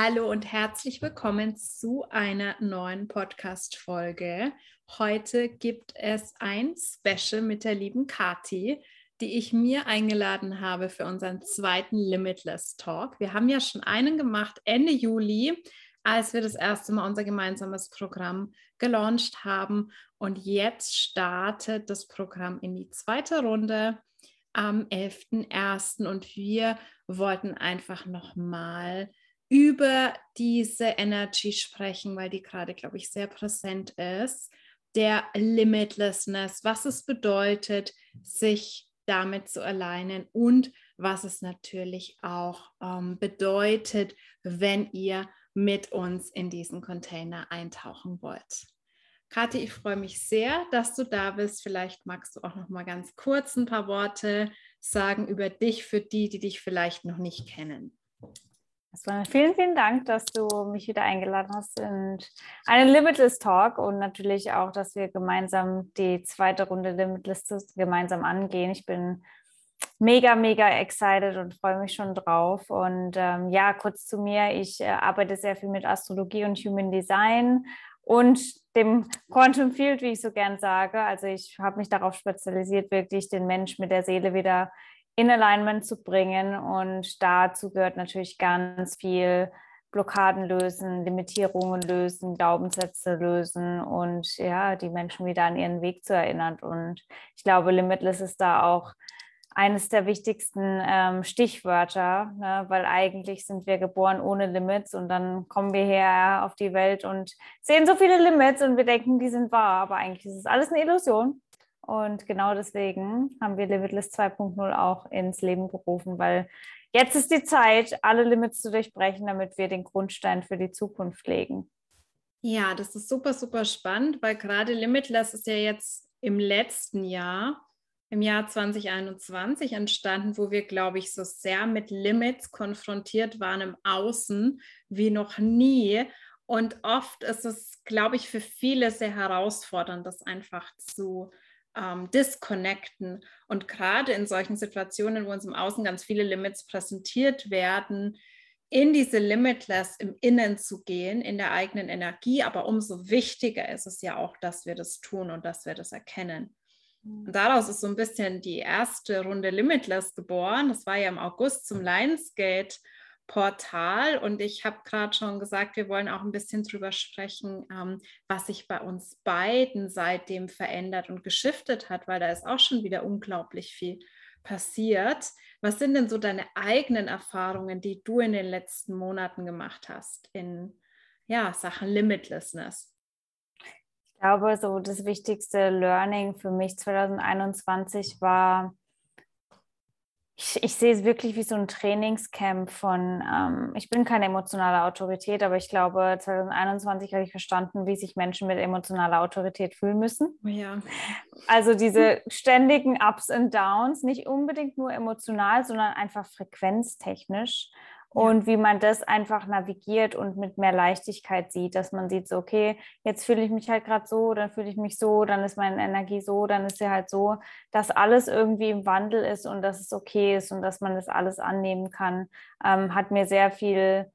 Hallo und herzlich willkommen zu einer neuen Podcast-Folge. Heute gibt es ein Special mit der lieben Kati, die ich mir eingeladen habe für unseren zweiten Limitless Talk. Wir haben ja schon einen gemacht Ende Juli, als wir das erste Mal unser gemeinsames Programm gelauncht haben. Und jetzt startet das Programm in die zweite Runde am 11.01. Und wir wollten einfach nochmal über diese Energy sprechen, weil die gerade, glaube ich, sehr präsent ist, der Limitlessness, was es bedeutet, sich damit zu alignen und was es natürlich auch ähm, bedeutet, wenn ihr mit uns in diesen Container eintauchen wollt. Kathi, ich freue mich sehr, dass du da bist. Vielleicht magst du auch noch mal ganz kurz ein paar Worte sagen über dich für die, die dich vielleicht noch nicht kennen. Vielen, vielen Dank, dass du mich wieder eingeladen hast in einen Limitless Talk und natürlich auch, dass wir gemeinsam die zweite Runde Limitless gemeinsam angehen. Ich bin mega, mega excited und freue mich schon drauf. Und ähm, ja, kurz zu mir. Ich äh, arbeite sehr viel mit Astrologie und Human Design und dem Quantum Field, wie ich so gern sage. Also ich habe mich darauf spezialisiert, wirklich den Mensch mit der Seele wieder in Alignment zu bringen. Und dazu gehört natürlich ganz viel Blockaden lösen, Limitierungen lösen, Glaubenssätze lösen und ja, die Menschen wieder an ihren Weg zu erinnern. Und ich glaube, Limitless ist da auch eines der wichtigsten ähm, Stichwörter, ne? weil eigentlich sind wir geboren ohne Limits und dann kommen wir her auf die Welt und sehen so viele Limits und wir denken, die sind wahr, aber eigentlich ist es alles eine Illusion. Und genau deswegen haben wir Limitless 2.0 auch ins Leben gerufen, weil jetzt ist die Zeit, alle Limits zu durchbrechen, damit wir den Grundstein für die Zukunft legen. Ja, das ist super, super spannend, weil gerade Limitless ist ja jetzt im letzten Jahr, im Jahr 2021 entstanden, wo wir, glaube ich, so sehr mit Limits konfrontiert waren im Außen wie noch nie. Und oft ist es, glaube ich, für viele sehr herausfordernd, das einfach zu ähm, disconnecten. Und gerade in solchen Situationen, wo uns im Außen ganz viele Limits präsentiert werden, in diese Limitless im Innen zu gehen, in der eigenen Energie. Aber umso wichtiger ist es ja auch, dass wir das tun und dass wir das erkennen. Und mhm. daraus ist so ein bisschen die erste Runde Limitless geboren. Das war ja im August zum Lionsgate Portal. Und ich habe gerade schon gesagt, wir wollen auch ein bisschen drüber sprechen, ähm, was sich bei uns beiden seitdem verändert und geschiftet hat, weil da ist auch schon wieder unglaublich viel passiert. Was sind denn so deine eigenen Erfahrungen, die du in den letzten Monaten gemacht hast in ja, Sachen Limitlessness? Ich glaube, so das wichtigste Learning für mich 2021 war, ich, ich, sehe es wirklich wie so ein Trainingscamp von, ähm, ich bin keine emotionale Autorität, aber ich glaube, 2021 habe ich verstanden, wie sich Menschen mit emotionaler Autorität fühlen müssen. Oh ja. Also diese ständigen Ups und Downs, nicht unbedingt nur emotional, sondern einfach frequenztechnisch und wie man das einfach navigiert und mit mehr Leichtigkeit sieht, dass man sieht, so, okay, jetzt fühle ich mich halt gerade so, dann fühle ich mich so, dann ist meine Energie so, dann ist sie halt so, dass alles irgendwie im Wandel ist und dass es okay ist und dass man das alles annehmen kann, ähm, hat mir sehr viel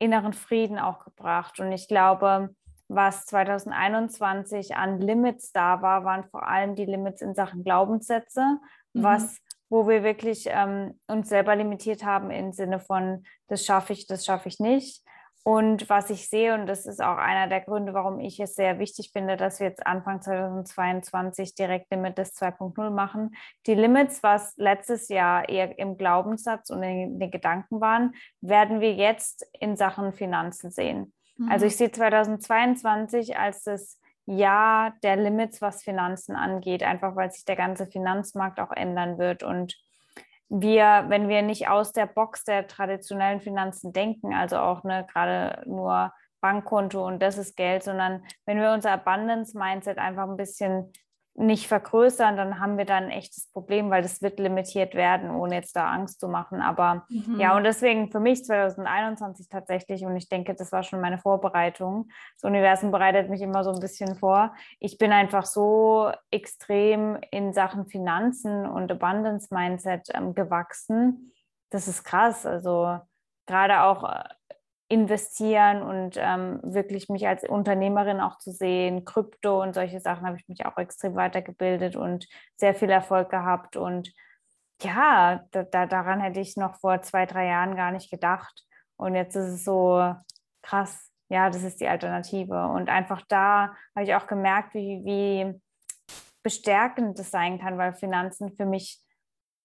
inneren Frieden auch gebracht. Und ich glaube, was 2021 an Limits da war, waren vor allem die Limits in Sachen Glaubenssätze, mhm. was wo wir wirklich ähm, uns selber limitiert haben im Sinne von, das schaffe ich, das schaffe ich nicht. Und was ich sehe, und das ist auch einer der Gründe, warum ich es sehr wichtig finde, dass wir jetzt Anfang 2022 direkt Limit des 2.0 machen. Die Limits, was letztes Jahr eher im Glaubenssatz und in den Gedanken waren, werden wir jetzt in Sachen Finanzen sehen. Mhm. Also ich sehe 2022 als das ja der Limits, was Finanzen angeht, einfach weil sich der ganze Finanzmarkt auch ändern wird. Und wir, wenn wir nicht aus der Box der traditionellen Finanzen denken, also auch ne, gerade nur Bankkonto und das ist Geld, sondern wenn wir unser Abundance-Mindset einfach ein bisschen nicht vergrößern, dann haben wir da ein echtes Problem, weil das wird limitiert werden, ohne jetzt da Angst zu machen. Aber mhm. ja, und deswegen für mich 2021 tatsächlich, und ich denke, das war schon meine Vorbereitung. Das Universum bereitet mich immer so ein bisschen vor. Ich bin einfach so extrem in Sachen Finanzen und Abundance Mindset ähm, gewachsen. Das ist krass. Also gerade auch äh, investieren und ähm, wirklich mich als Unternehmerin auch zu sehen. Krypto und solche Sachen habe ich mich auch extrem weitergebildet und sehr viel Erfolg gehabt. Und ja, da, da, daran hätte ich noch vor zwei, drei Jahren gar nicht gedacht. Und jetzt ist es so krass, ja, das ist die Alternative. Und einfach da habe ich auch gemerkt, wie, wie bestärkend das sein kann, weil Finanzen für mich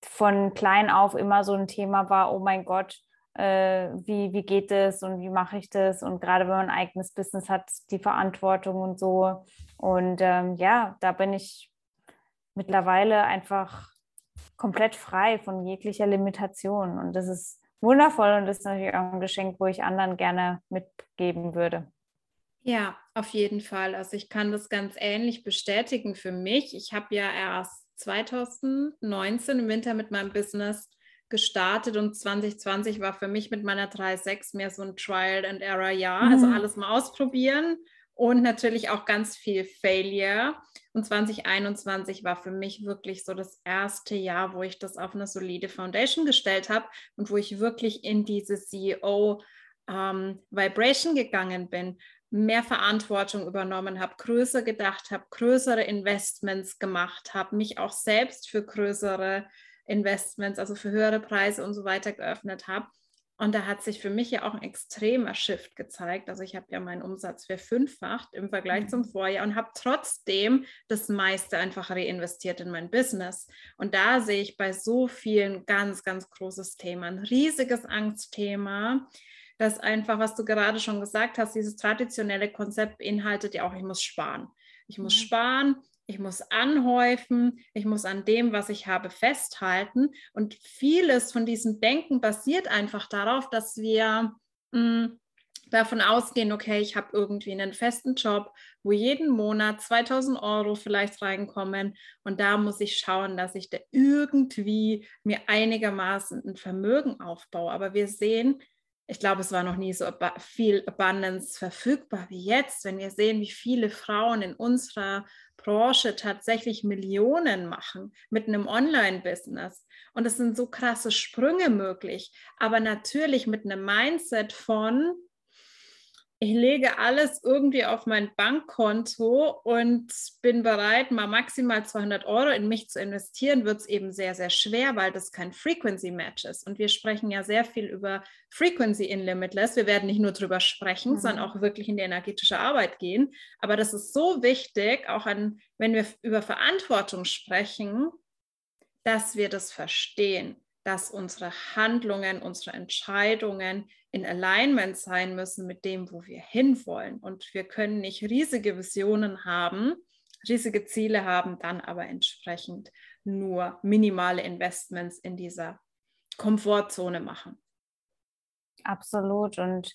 von klein auf immer so ein Thema war, oh mein Gott, äh, wie, wie geht es und wie mache ich das? Und gerade wenn man ein eigenes Business hat, die Verantwortung und so. Und ähm, ja, da bin ich mittlerweile einfach komplett frei von jeglicher Limitation. Und das ist wundervoll und das ist natürlich auch ein Geschenk, wo ich anderen gerne mitgeben würde. Ja, auf jeden Fall. Also ich kann das ganz ähnlich bestätigen für mich. Ich habe ja erst 2019 im Winter mit meinem Business gestartet und 2020 war für mich mit meiner 3.6 mehr so ein Trial and Error Jahr. Also mhm. Also alles mal ausprobieren und natürlich auch ganz viel Failure. Und 2021 war für mich wirklich so das erste Jahr, wo ich das auf eine solide Foundation gestellt habe und wo ich wirklich in diese CEO ähm, Vibration gegangen bin, mehr Verantwortung übernommen habe, größer gedacht habe, größere Investments gemacht habe, mich auch selbst für größere Investments, also für höhere Preise und so weiter geöffnet habe. Und da hat sich für mich ja auch ein extremer Shift gezeigt. Also ich habe ja meinen Umsatz verfünffacht im Vergleich mhm. zum Vorjahr und habe trotzdem das meiste einfach reinvestiert in mein Business. Und da sehe ich bei so vielen ganz, ganz großes Thema, ein riesiges Angstthema, das einfach, was du gerade schon gesagt hast, dieses traditionelle Konzept beinhaltet ja auch, ich muss sparen. Ich muss mhm. sparen, ich muss anhäufen, ich muss an dem, was ich habe, festhalten. Und vieles von diesem Denken basiert einfach darauf, dass wir mh, hm, davon ausgehen, okay, ich habe irgendwie einen festen Job, wo jeden Monat 2000 Euro vielleicht reinkommen und da muss ich schauen, dass ich da irgendwie mir einigermaßen ein Vermögen aufbaue. Aber wir sehen, ich glaube, es war noch nie so viel Abundance verfügbar wie jetzt, wenn wir sehen, wie viele Frauen in unserer Branche tatsächlich Millionen machen mit einem Online-Business. Und es sind so krasse Sprünge möglich, aber natürlich mit einem Mindset von, ich lege alles irgendwie auf mein Bankkonto und bin bereit, mal maximal 200 Euro in mich zu investieren, wird es eben sehr, sehr schwer, weil das kein Frequency Match ist. Und wir sprechen ja sehr viel über Frequency in Limitless. Wir werden nicht nur drüber sprechen, mhm. sondern auch wirklich in die energetische Arbeit gehen. Aber das ist so wichtig, auch an, wenn wir über Verantwortung sprechen, dass wir das verstehen dass unsere Handlungen, unsere Entscheidungen in Alignment sein müssen mit dem, wo wir hinwollen. Und wir können nicht riesige Visionen haben, riesige Ziele haben, dann aber entsprechend nur minimale Investments in dieser Komfortzone machen. Absolut. Und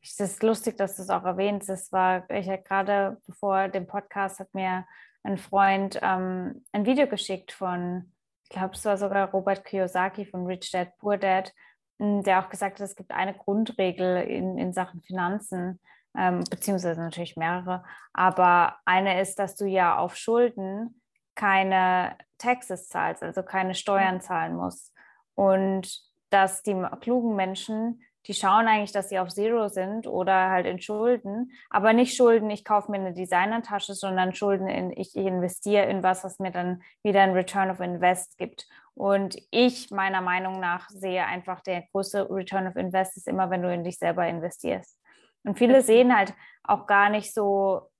es ist lustig, dass du es auch erwähnst. Das war, ich hatte gerade bevor dem Podcast hat mir ein Freund ähm, ein Video geschickt von ich glaube, es war sogar Robert Kiyosaki von Rich Dad, Poor Dad, der auch gesagt hat, es gibt eine Grundregel in, in Sachen Finanzen, ähm, beziehungsweise natürlich mehrere. Aber eine ist, dass du ja auf Schulden keine Taxes zahlst, also keine Steuern zahlen musst. Und dass die klugen Menschen die schauen eigentlich, dass sie auf Zero sind oder halt in Schulden, aber nicht Schulden, ich kaufe mir eine Designertasche, sondern Schulden in, ich investiere in was, was mir dann wieder ein Return of Invest gibt. Und ich meiner Meinung nach sehe einfach, der größte Return of Invest ist immer, wenn du in dich selber investierst. Und viele sehen halt auch gar nicht so,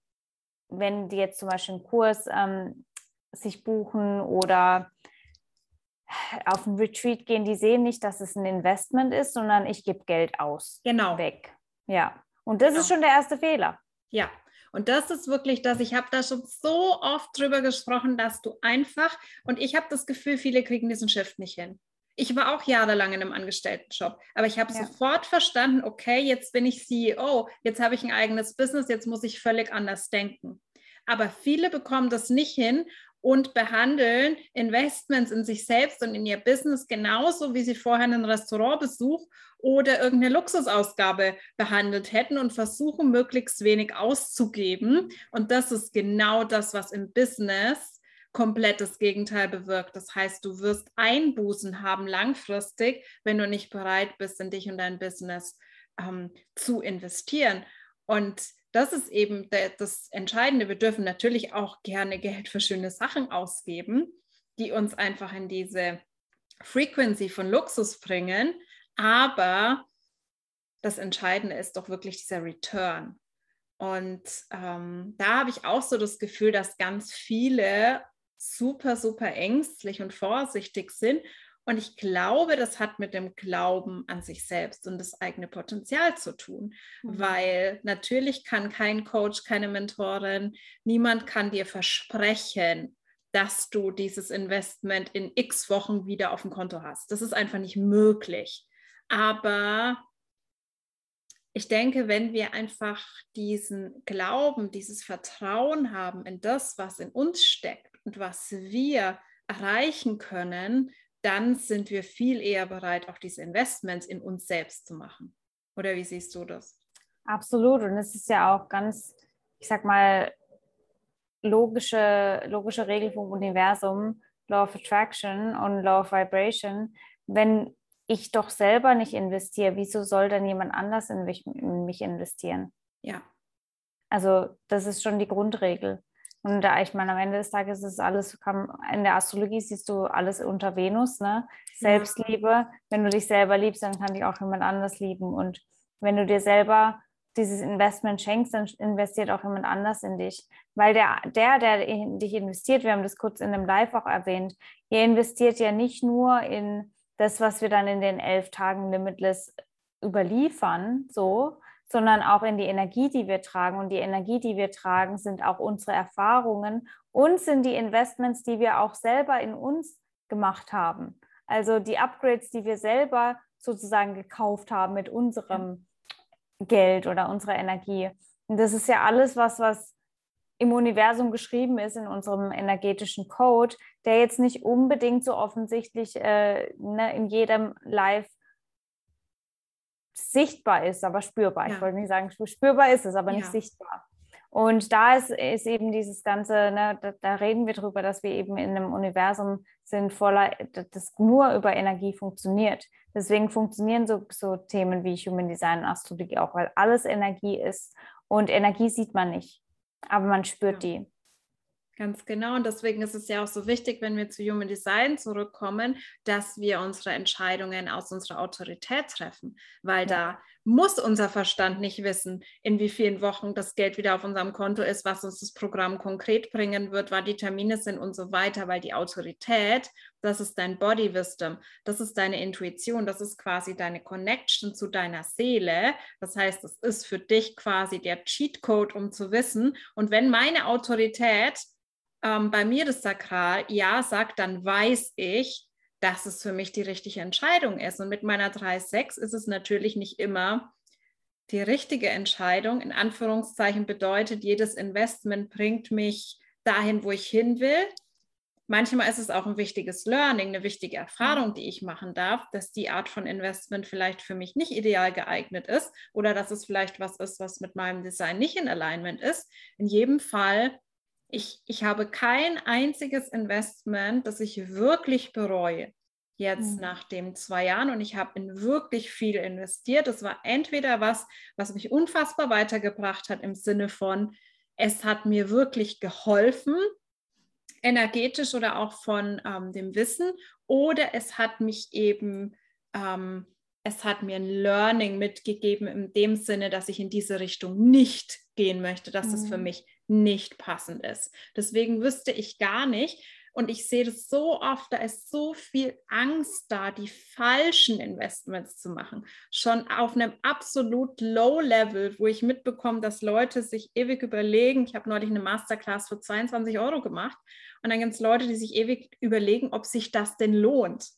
wenn die jetzt zum Beispiel einen Kurs ähm, sich buchen oder auf ein Retreat gehen, die sehen nicht, dass es ein Investment ist, sondern ich gebe Geld aus. Genau. Weg. Ja. Und das genau. ist schon der erste Fehler. Ja. Und das ist wirklich das, ich habe da schon so oft drüber gesprochen, dass du einfach, und ich habe das Gefühl, viele kriegen diesen Shift nicht hin. Ich war auch jahrelang in einem Angestelltenjob, aber ich habe ja. sofort verstanden, okay, jetzt bin ich CEO, jetzt habe ich ein eigenes Business, jetzt muss ich völlig anders denken. Aber viele bekommen das nicht hin und behandeln Investments in sich selbst und in ihr Business genauso, wie sie vorher einen Restaurantbesuch oder irgendeine Luxusausgabe behandelt hätten und versuchen, möglichst wenig auszugeben. Und das ist genau das, was im Business komplett das Gegenteil bewirkt. Das heißt, du wirst Einbußen haben langfristig, wenn du nicht bereit bist, in dich und dein Business ähm, zu investieren. Und das ist eben der, das Entscheidende. Wir dürfen natürlich auch gerne Geld für schöne Sachen ausgeben, die uns einfach in diese Frequency von Luxus bringen. Aber das Entscheidende ist doch wirklich dieser Return. Und ähm, da habe ich auch so das Gefühl, dass ganz viele super, super ängstlich und vorsichtig sind. Und ich glaube, das hat mit dem Glauben an sich selbst und das eigene Potenzial zu tun, mhm. weil natürlich kann kein Coach, keine Mentorin, niemand kann dir versprechen, dass du dieses Investment in x Wochen wieder auf dem Konto hast. Das ist einfach nicht möglich. Aber ich denke, wenn wir einfach diesen Glauben, dieses Vertrauen haben in das, was in uns steckt und was wir erreichen können, dann sind wir viel eher bereit, auch diese Investments in uns selbst zu machen. Oder wie siehst du das? Absolut. Und es ist ja auch ganz, ich sag mal, logische, logische Regel vom Universum, Law of Attraction und Law of Vibration. Wenn ich doch selber nicht investiere, wieso soll dann jemand anders in mich, in mich investieren? Ja. Also das ist schon die Grundregel. Und da, ich meine, am Ende des Tages ist alles, in der Astrologie siehst du alles unter Venus, ne? Selbstliebe. Wenn du dich selber liebst, dann kann dich auch jemand anders lieben. Und wenn du dir selber dieses Investment schenkst, dann investiert auch jemand anders in dich. Weil der, der, der in dich investiert, wir haben das kurz in dem Live auch erwähnt, ihr investiert ja nicht nur in das, was wir dann in den elf Tagen Limitless überliefern, so, sondern auch in die Energie, die wir tragen. Und die Energie, die wir tragen, sind auch unsere Erfahrungen und sind die Investments, die wir auch selber in uns gemacht haben. Also die Upgrades, die wir selber sozusagen gekauft haben mit unserem Geld oder unserer Energie. Und das ist ja alles was, was im Universum geschrieben ist, in unserem energetischen Code, der jetzt nicht unbedingt so offensichtlich äh, ne, in jedem Live sichtbar ist, aber spürbar. Ja. Ich wollte nicht sagen, spürbar ist es, aber ja. nicht sichtbar. Und da ist, ist eben dieses Ganze, ne, da, da, reden wir drüber, dass wir eben in einem Universum sind, voller, das nur über Energie funktioniert. Deswegen funktionieren so, so Themen wie Human Design und Astrologie auch, weil alles Energie ist. Und Energie sieht man nicht aber man spürt ja. die. Ganz genau. Und deswegen ist es ja auch so wichtig, wenn wir zu Human Design zurückkommen, dass wir unsere Entscheidungen aus unserer Autorität treffen, weil ja. da muss unser Verstand nicht wissen, in wie vielen Wochen das Geld wieder auf unserem Konto ist, was uns das Programm konkret bringen wird, wann die Termine sind und so weiter, weil die Autorität, das ist dein Body Wisdom, das ist deine Intuition, das ist quasi deine Connection zu deiner Seele. Das heißt, es ist für dich quasi der Cheatcode, um zu wissen. Und wenn meine Autorität ähm, bei mir das Sakral ja sagt, dann weiß ich, dass es für mich die richtige Entscheidung ist. Und mit meiner 3.6 ist es natürlich nicht immer die richtige Entscheidung. In Anführungszeichen bedeutet, jedes Investment bringt mich dahin, wo ich hin will. Manchmal ist es auch ein wichtiges Learning, eine wichtige Erfahrung, die ich machen darf, dass die Art von Investment vielleicht für mich nicht ideal geeignet ist oder dass es vielleicht was ist, was mit meinem Design nicht in Alignment ist. In jedem Fall ich, ich habe kein einziges Investment, das ich wirklich bereue. Jetzt mhm. nach den zwei Jahren und ich habe in wirklich viel investiert. Es war entweder was, was mich unfassbar weitergebracht hat im Sinne von, es hat mir wirklich geholfen, energetisch oder auch von ähm, dem Wissen, oder es hat mich eben, ähm, es hat mir ein Learning mitgegeben in dem Sinne, dass ich in diese Richtung nicht gehen möchte, dass mhm. es für mhm. mich nicht passend ist. Deswegen wüsste ich gar nicht, und ich sehe das so oft, da ist so viel Angst da, die falschen Investments zu machen. Schon auf einem absolut Low Level, wo ich mitbekomme, dass Leute sich ewig überlegen. Ich habe neulich eine Masterclass für 22 Euro gemacht. Und dann gibt es Leute, die sich ewig überlegen, ob sich das denn lohnt.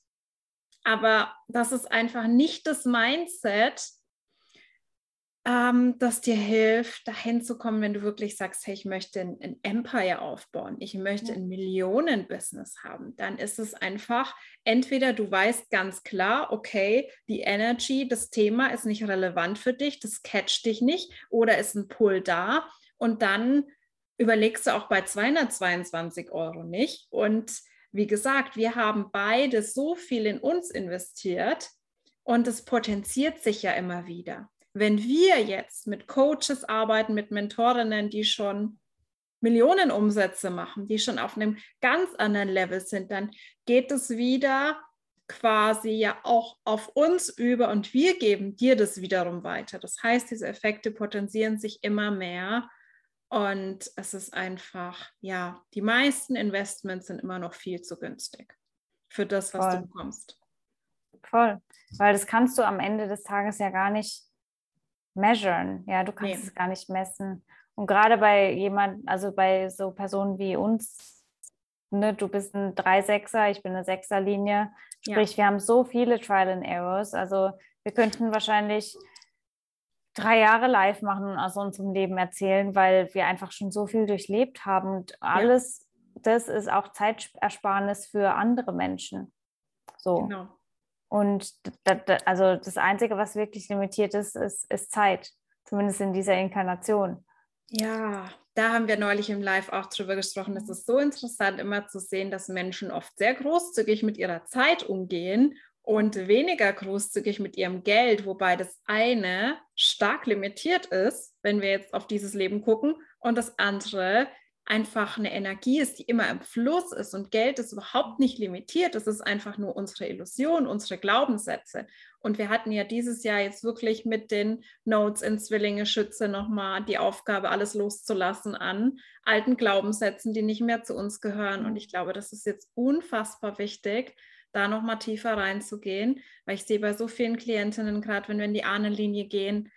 Aber das ist einfach nicht das Mindset, ähm, das dir hilft, dahin zu kommen, wenn du wirklich sagst, hey, ich möchte ein, ein Empire aufbauen, ich möchte ein Millionen-Business haben, dann ist es einfach, entweder du weißt ganz klar, okay, die Energy, das Thema ist nicht relevant für dich, das catcht dich nicht oder ist ein Pull da und dann überlegst du auch bei 222 Euro nicht. Und wie gesagt, wir haben beide so viel in uns investiert und es potenziert sich ja immer wieder wenn wir jetzt mit Coaches arbeiten, mit Mentorinnen, die schon Millionen Umsätze machen, die schon auf einem ganz anderen Level sind, dann geht es wieder quasi ja auch auf uns über und wir geben dir das wiederum weiter. Das heißt, diese Effekte potenzieren sich immer mehr und es ist einfach, ja, die meisten Investments sind immer noch viel zu günstig für das, was Voll. du bekommst. Voll, weil das kannst du am Ende des Tages ja gar nicht measuren. Ja, du kannst nee. es gar nicht messen. Und gerade bei jemand, also bei so Personen wie uns, ne, du bist ein 3-6er, ich bin eine 6er-Linie. Sprich, ja. wir haben so viele Trial and Errors. Also wir könnten wahrscheinlich drei Jahre live machen und aus unserem Leben erzählen, weil wir einfach schon so viel durchlebt haben. Und alles, ja. das ist auch Zeitersparnis für andere Menschen. So. Genau. Und also das Einzige, was wirklich limitiert ist, ist, ist Zeit, zumindest in dieser Inkarnation. Ja, da haben wir neulich im Live auch drüber gesprochen. Es ist so interessant, immer zu sehen, dass Menschen oft sehr großzügig mit ihrer Zeit umgehen und weniger großzügig mit ihrem Geld, wobei das eine stark limitiert ist, wenn wir jetzt auf dieses Leben gucken, und das andere einfach eine Energie ist, die immer im Fluss ist und Geld ist überhaupt nicht limitiert. Es ist einfach nur unsere Illusion, unsere Glaubenssätze. Und wir hatten ja dieses Jahr jetzt wirklich mit den Notes in Zwillinge Schütze nochmal die Aufgabe, alles loszulassen an alten Glaubenssätzen, die nicht mehr zu uns gehören. Und ich glaube, das ist jetzt unfassbar wichtig, da nochmal tiefer reinzugehen, weil ich sehe bei so vielen Klientinnen, gerade wenn wir in die Ahnenlinie gehen,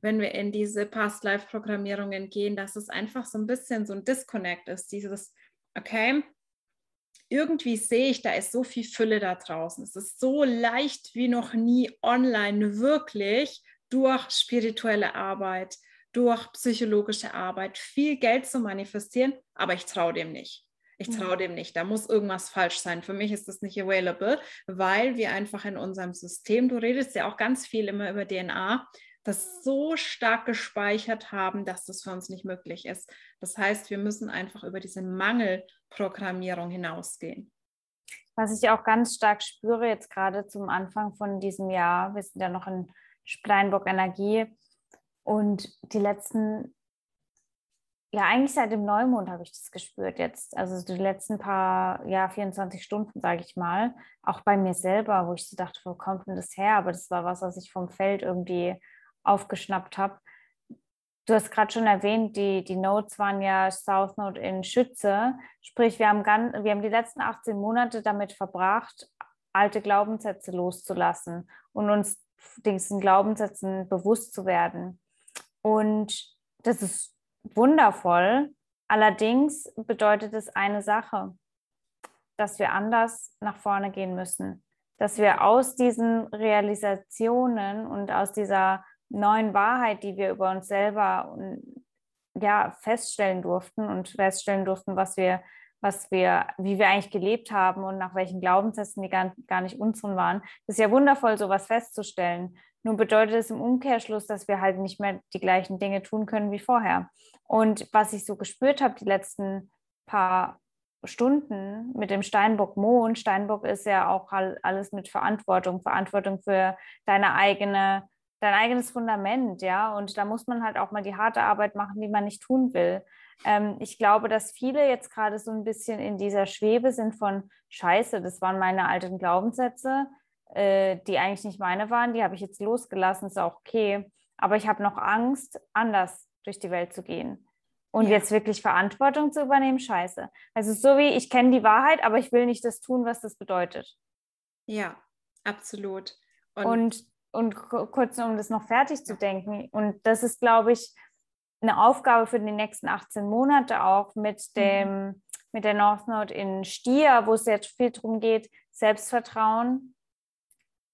wenn wir in diese Past-Life-Programmierungen gehen, dass es einfach so ein bisschen so ein Disconnect ist, dieses, okay, irgendwie sehe ich, da ist so viel Fülle da draußen. Es ist so leicht wie noch nie online wirklich durch spirituelle Arbeit, durch psychologische Arbeit viel Geld zu manifestieren, aber ich traue dem nicht. Ich traue dem nicht. Da muss irgendwas falsch sein. Für mich ist das nicht available, weil wir einfach in unserem System, du redest ja auch ganz viel immer über DNA, das so stark gespeichert haben, dass das für uns nicht möglich ist. Das heißt, wir müssen einfach über diese Mangelprogrammierung hinausgehen. Was ich auch ganz stark spüre, jetzt gerade zum Anfang von diesem Jahr, wir sind ja noch in Steinbock Energie und die letzten, ja, eigentlich seit dem Neumond habe ich das gespürt jetzt. Also die letzten paar, ja, 24 Stunden, sage ich mal, auch bei mir selber, wo ich so dachte, wo kommt denn das her? Aber das war was, was ich vom Feld irgendwie aufgeschnappt habe. Du hast gerade schon erwähnt, die, die Notes waren ja South Node in Schütze. Sprich, wir haben, ganz, wir haben die letzten 18 Monate damit verbracht, alte Glaubenssätze loszulassen und uns diesen Glaubenssätzen bewusst zu werden. Und das ist wundervoll. Allerdings bedeutet es eine Sache, dass wir anders nach vorne gehen müssen, dass wir aus diesen Realisationen und aus dieser neuen Wahrheit, die wir über uns selber ja, feststellen durften und feststellen durften, was wir, was wir, wie wir eigentlich gelebt haben und nach welchen Glaubenssätzen die gar, gar nicht unseren waren. Es ist ja wundervoll, sowas festzustellen. Nun bedeutet es im Umkehrschluss, dass wir halt nicht mehr die gleichen Dinge tun können wie vorher. Und was ich so gespürt habe die letzten paar Stunden mit dem Steinbock Mond, Steinbock ist ja auch alles mit Verantwortung, Verantwortung für deine eigene dein eigenes Fundament, ja. Und da muss man halt auch mal die harte Arbeit machen, die man nicht tun will. Ähm, ich glaube, dass viele jetzt gerade so ein bisschen in dieser Schwebe sind von Scheiße, das waren meine alten Glaubenssätze, äh, die eigentlich nicht meine waren, die habe ich jetzt losgelassen, ist auch okay. Aber ich habe noch Angst, anders durch die Welt zu gehen. Und ja. jetzt wirklich Verantwortung zu übernehmen, scheiße. Also so wie ich kenne die Wahrheit, aber ich will nicht das tun, was das bedeutet. Ja, absolut. Und, und und kurz um das noch fertig zu denken. Und das ist, glaube ich, eine Aufgabe für die nächsten 18 Monate auch mit mhm. dem, mhm. mit der North Node in Stier, wo es jetzt viel darum geht, Selbstvertrauen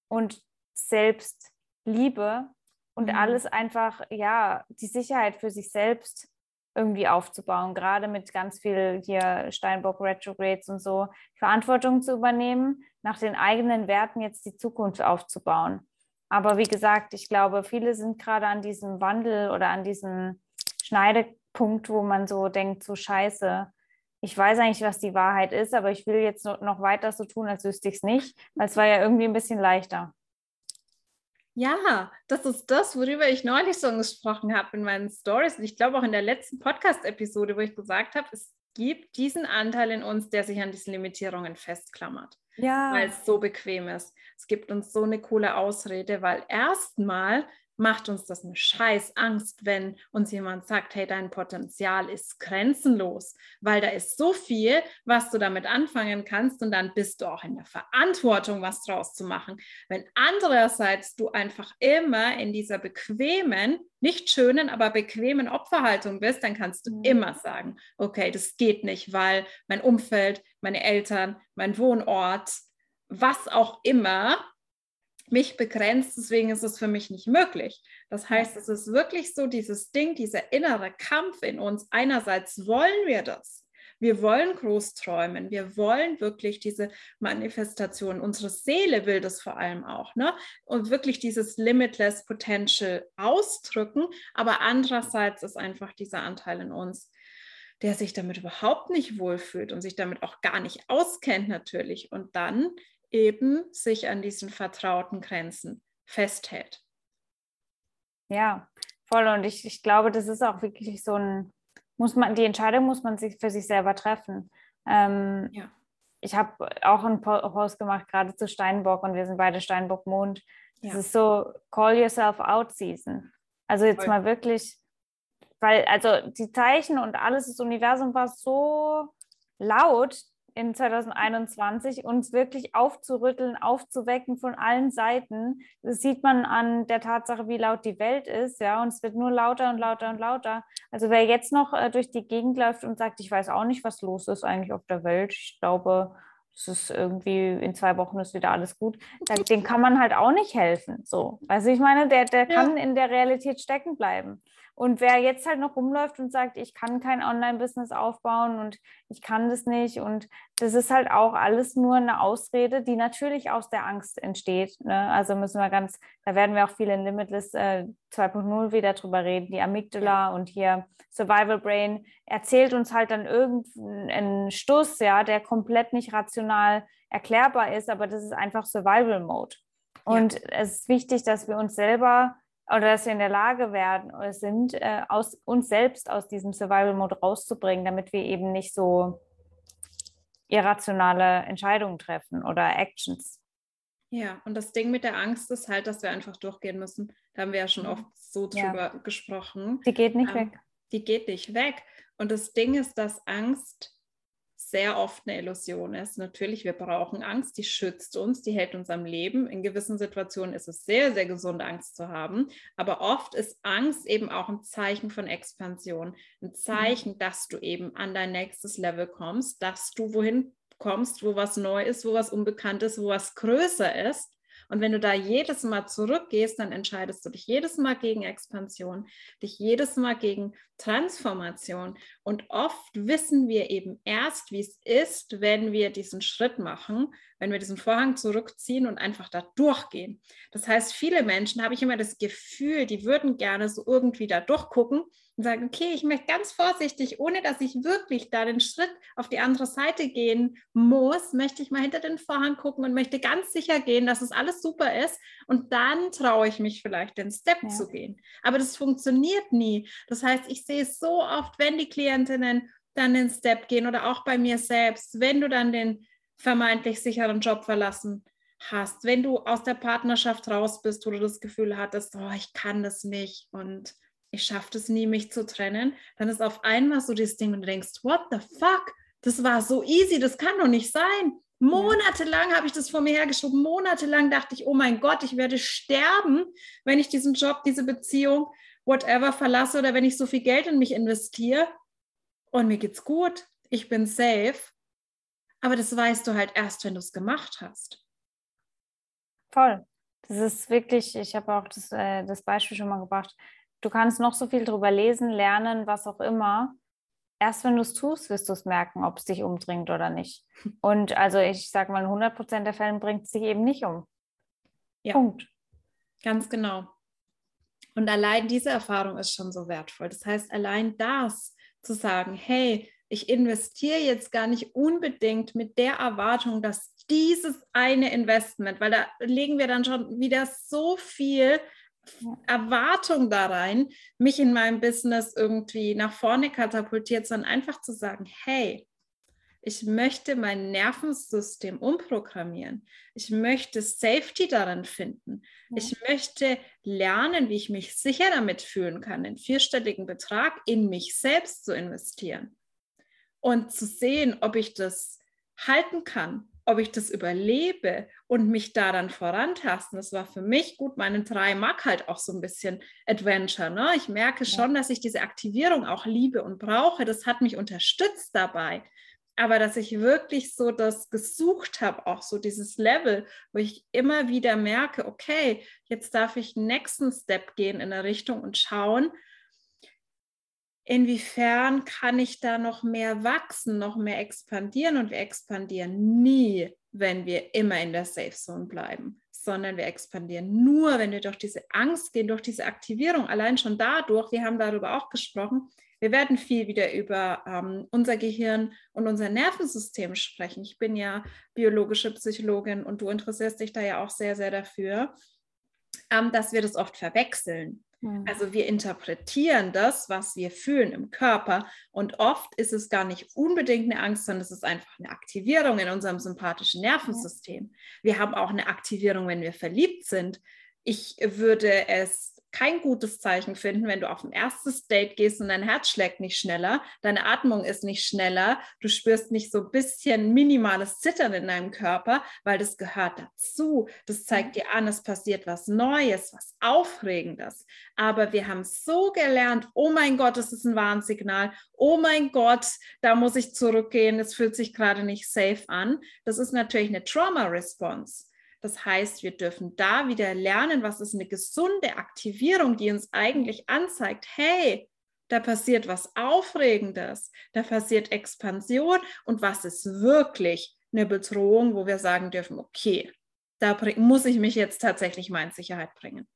und Selbstliebe und mhm. alles einfach, ja, die Sicherheit für sich selbst irgendwie aufzubauen, gerade mit ganz viel hier Steinbock Retrogrades und so, Verantwortung zu übernehmen, nach den eigenen Werten jetzt die Zukunft aufzubauen. Aber wie gesagt, ich glaube, viele sind gerade an diesem Wandel oder an diesem Schneidepunkt, wo man so denkt, so scheiße, ich weiß eigentlich, was die Wahrheit ist, aber ich will jetzt noch weiter so tun, als wüsste ich es nicht, weil es war ja irgendwie ein bisschen leichter. Ja, das ist das, worüber ich neulich so gesprochen habe in meinen Stories. Und ich glaube auch in der letzten Podcast-Episode, wo ich gesagt habe, es gibt diesen Anteil in uns, der sich an diesen Limitierungen festklammert. Ja. Weil es so bequem ist. Es gibt uns so eine coole Ausrede, weil erstmal macht uns das eine scheiß Angst, wenn uns jemand sagt, hey, dein Potenzial ist grenzenlos, weil da ist so viel, was du damit anfangen kannst und dann bist du auch in der Verantwortung, was draus zu machen. Wenn andererseits du einfach immer in dieser bequemen, nicht schönen, aber bequemen Opferhaltung bist, dann kannst du mhm. immer sagen, okay, das geht nicht, weil mein Umfeld, meine Eltern, mein Wohnort, was auch immer mich begrenzt, deswegen ist es für mich nicht möglich. Das heißt, es ist wirklich so dieses Ding, dieser innere Kampf in uns. Einerseits wollen wir das. Wir wollen groß träumen. Wir wollen wirklich diese Manifestation. Unsere Seele will das vor allem auch. Ne? Und wirklich dieses Limitless Potential ausdrücken. Aber andererseits ist einfach dieser Anteil in uns, der sich damit überhaupt nicht wohlfühlt und sich damit auch gar nicht auskennt natürlich. Und dann eben sich an diesen vertrauten Grenzen festhält. Ja, voll. Und ich, ich glaube, das ist auch wirklich so ein, muss man, die Entscheidung muss man sich für sich selber treffen. Ähm, ja. Ich habe auch einen Post gemacht, gerade zu Steinbock, und wir sind beide Steinbock-Mond. Es ja. ist so Call Yourself Out Season. Also jetzt voll. mal wirklich, weil, also die Zeichen und alles, das Universum war so laut, in 2021, uns wirklich aufzurütteln, aufzuwecken von allen Seiten. Das sieht man an der Tatsache, wie laut die Welt ist, ja, und es wird nur lauter und lauter und lauter. Also wer jetzt noch äh, durch die Gegend läuft und sagt, ich weiß auch nicht, was los ist eigentlich auf der Welt, ich glaube, es ist irgendwie in zwei Wochen ist wieder alles gut, dem kann man halt auch nicht helfen. So, also ich meine, der, der ja. kann in der Realität stecken bleiben. Und wer jetzt halt noch rumläuft und sagt, ich kann kein Online-Business aufbauen und ich kann das nicht und das ist halt auch alles nur eine Ausrede, die natürlich aus der Angst entsteht. Ne? Also müssen wir ganz, da werden wir auch viel in Limitless äh, 2.0 wieder drüber reden, die Amygdala und hier Survival Brain erzählt uns halt dann irgendeinen Stuss, ja, der komplett nicht rational erklärbar ist, aber das ist einfach Survival Mode. Und ja. es ist wichtig, dass wir uns selber oder dass wir in der Lage werden oder sind, äh, aus uns selbst aus diesem Survival-Mode rauszubringen, damit wir eben nicht so irrationale Entscheidungen treffen oder Actions. Ja, und das Ding mit der Angst ist halt, dass wir einfach durchgehen müssen. Da haben wir ja schon mhm. oft so drüber ja. gesprochen. Die geht nicht ähm, weg. Die geht nicht weg. Und das Ding ist, dass Angst sehr oft eine Illusion ist. Natürlich, wir brauchen Angst, die schützt uns, die hält uns am Leben. In gewissen Situationen ist es sehr, sehr gesund, Angst zu haben. Aber oft ist Angst eben auch ein Zeichen von Expansion, ein mhm. Zeichen, dass du eben an dein nächstes Level kommst, dass du wohin kommst, wo was neu ist, wo was unbekannt ist, wo was größer ist. Und wenn du da jedes Mal zurückgehst, dann entscheidest du dich jedes Mal gegen Expansion, dich jedes Mal gegen Transformation. Und oft wissen wir eben erst, wie es ist, wenn wir diesen Schritt machen, wenn wir diesen Vorhang zurückziehen und einfach da durchgehen. Das heißt, viele Menschen habe ich immer das Gefühl, die würden gerne so irgendwie da durchgucken und sagen, okay, ich möchte ganz vorsichtig, ohne dass ich wirklich da den Schritt auf die andere Seite gehen muss, möchte ich mal hinter den Vorhang gucken und möchte ganz sicher gehen, dass es alles super ist. Und dann traue ich mich vielleicht, den Step ja. zu gehen. Aber das funktioniert nie. Das heißt, ich sehe es so oft, wenn die Klientinnen dann den Step gehen oder auch bei mir selbst, wenn du dann den vermeintlich sicheren Job verlassen hast, wenn du aus der Partnerschaft raus bist, wo du das Gefühl hattest, oh, ich kann das nicht und ich schaffe es nie, mich zu trennen, dann ist auf einmal so das Ding und du denkst, what the fuck? Das war so easy, das kann doch nicht sein. Monatelang habe ich das vor mir hergeschoben. Monatelang dachte ich, oh mein Gott, ich werde sterben, wenn ich diesen Job, diese Beziehung, whatever verlasse oder wenn ich so viel Geld in mich investiere. Und mir geht's gut. Ich bin safe. Aber das weißt du halt erst, wenn du es gemacht hast. Voll. Das ist wirklich, ich habe auch das, äh, das Beispiel schon mal gebracht. Du kannst noch so viel drüber lesen, lernen, was auch immer. Erst wenn du es tust, wirst du es merken, ob es dich umdringt oder nicht. Und also ich sage mal, in 100 Prozent der Fälle bringt es dich eben nicht um. Ja. Punkt. Ganz genau. Und allein diese Erfahrung ist schon so wertvoll. Das heißt, allein das zu sagen, hey, ich investiere jetzt gar nicht unbedingt mit der Erwartung, dass dieses eine Investment, weil da legen wir dann schon wieder so viel Erwartung da rein, mich in meinem Business irgendwie nach vorne katapultiert, sondern einfach zu sagen, hey, ich möchte mein Nervensystem umprogrammieren. Ich möchte Safety darin finden. Ja. Ich möchte lernen, wie ich mich sicher damit fühlen kann, einen vierstelligen Betrag in mich selbst zu investieren und zu sehen, ob ich das halten kann, ob ich das überlebe und mich daran vorantasten. Das war für mich gut. Meine drei mag halt auch so ein bisschen Adventure. Ne? Ich merke schon, dass ich diese Aktivierung auch liebe und brauche. Das hat mich unterstützt dabei aber dass ich wirklich so das gesucht habe, auch so dieses Level, wo ich immer wieder merke, okay, jetzt darf ich einen nächsten Step gehen in der Richtung und schauen, inwiefern kann ich da noch mehr wachsen, noch mehr expandieren und wir expandieren nie, wenn wir immer in der Safe Zone bleiben, sondern wir expandieren nur, wenn wir durch diese Angst gehen, durch diese Aktivierung, allein schon dadurch, wir haben darüber auch gesprochen, wir werden viel wieder über ähm, unser Gehirn und unser Nervensystem sprechen. Ich bin ja biologische Psychologin und du interessierst dich da ja auch sehr, sehr dafür, ähm, dass wir das oft verwechseln. Mhm. Also wir interpretieren das, was wir fühlen im Körper und oft ist es gar nicht unbedingt eine Angst, sondern es ist einfach eine Aktivierung in unserem sympathischen Nervensystem. Wir haben auch eine Aktivierung, wenn wir verliebt sind. Ich würde es kein gutes Zeichen finden, wenn du auf ein erstes Date gehst und dein Herz schlägt nicht schneller, deine Atmung ist nicht schneller, du spürst nicht so ein bisschen minimales Zittern in deinem Körper, weil das gehört dazu. Das zeigt dir an, es passiert was Neues, was Aufregendes. Aber wir haben so gelernt, oh mein Gott, das ist ein Warnsignal, oh mein Gott, da muss ich zurückgehen, es fühlt sich gerade nicht safe an. Das ist natürlich eine Trauma-Response. Das heißt, wir dürfen da wieder lernen, was ist eine gesunde Aktivierung, die uns eigentlich anzeigt, hey, da passiert was Aufregendes, da passiert Expansion und was ist wirklich eine Bedrohung, wo wir sagen dürfen, okay, da muss ich mich jetzt tatsächlich mal in Sicherheit bringen.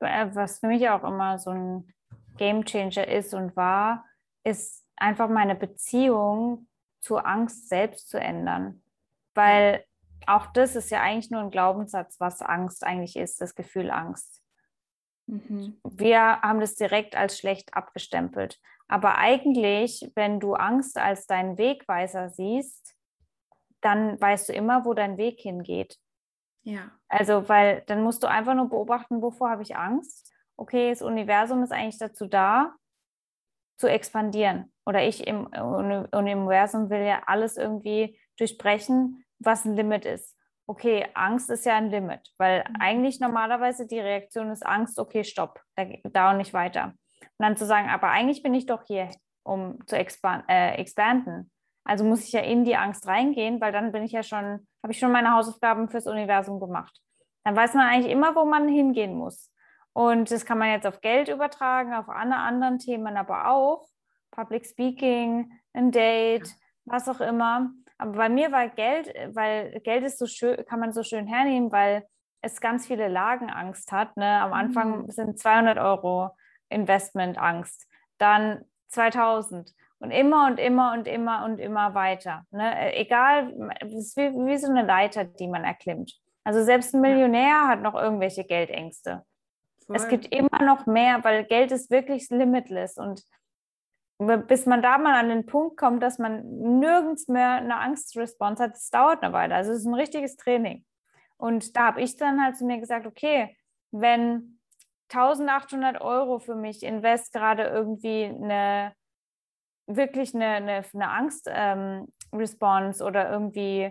Äh, was für mich auch immer so ein Game Changer ist und war, ist einfach meine Beziehung zur Angst selbst zu ändern. Weil auch das ist ja eigentlich nur ein Glaubenssatz, was Angst eigentlich ist, das Gefühl Angst. Mhm. Wir haben das direkt als schlecht abgestempelt. Aber eigentlich, wenn du Angst als deinen Wegweiser siehst, dann weißt du immer, wo dein Weg hingeht. Ja. Also, weil dann musst du einfach nur beobachten, wovor habe ich Angst? Okay, das Universum ist eigentlich dazu da, zu expandieren. Oder ich im Universum will ja alles irgendwie durchbrechen, was ein Limit ist. Okay, Angst ist ja ein Limit, weil mhm. eigentlich normalerweise die Reaktion ist Angst, okay, stopp, da, da und nicht weiter. Und dann zu sagen, aber eigentlich bin ich doch hier, um zu expand, äh, expanden. Also muss ich ja in die Angst reingehen, weil dann bin ich ja schon, habe ich schon meine Hausaufgaben fürs Universum gemacht. Dann weiß man eigentlich immer, wo man hingehen muss. Und das kann man jetzt auf Geld übertragen, auf alle anderen Themen, aber auch Public Speaking, ein Date, was auch immer. Aber bei mir war Geld, weil Geld ist so schön, kann man so schön hernehmen, weil es ganz viele Lagenangst hat. Ne? Am Anfang mhm. sind 200 Euro Investmentangst, dann 2000 und immer und immer und immer und immer weiter. Ne? Äh, egal, es ist wie, wie so eine Leiter, die man erklimmt. Also selbst ein Millionär hat noch irgendwelche Geldängste. Voll. Es gibt immer noch mehr, weil Geld ist wirklich limitless und bis man da mal an den Punkt kommt, dass man nirgends mehr eine Angstresponse hat, das dauert eine Weile. Also es ist ein richtiges Training. Und da habe ich dann halt zu mir gesagt, okay, wenn 1800 Euro für mich Invest gerade irgendwie eine wirklich eine, eine, eine Angst-Response ähm, oder irgendwie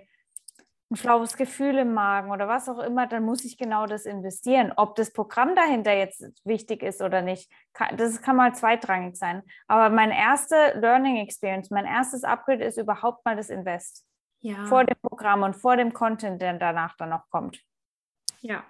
ein flaues Gefühl im Magen oder was auch immer, dann muss ich genau das investieren. Ob das Programm dahinter jetzt wichtig ist oder nicht, kann, das kann mal zweitrangig sein. Aber mein erste Learning Experience, mein erstes Upgrade ist überhaupt mal das Invest. Ja. Vor dem Programm und vor dem Content, der danach dann noch kommt. Ja,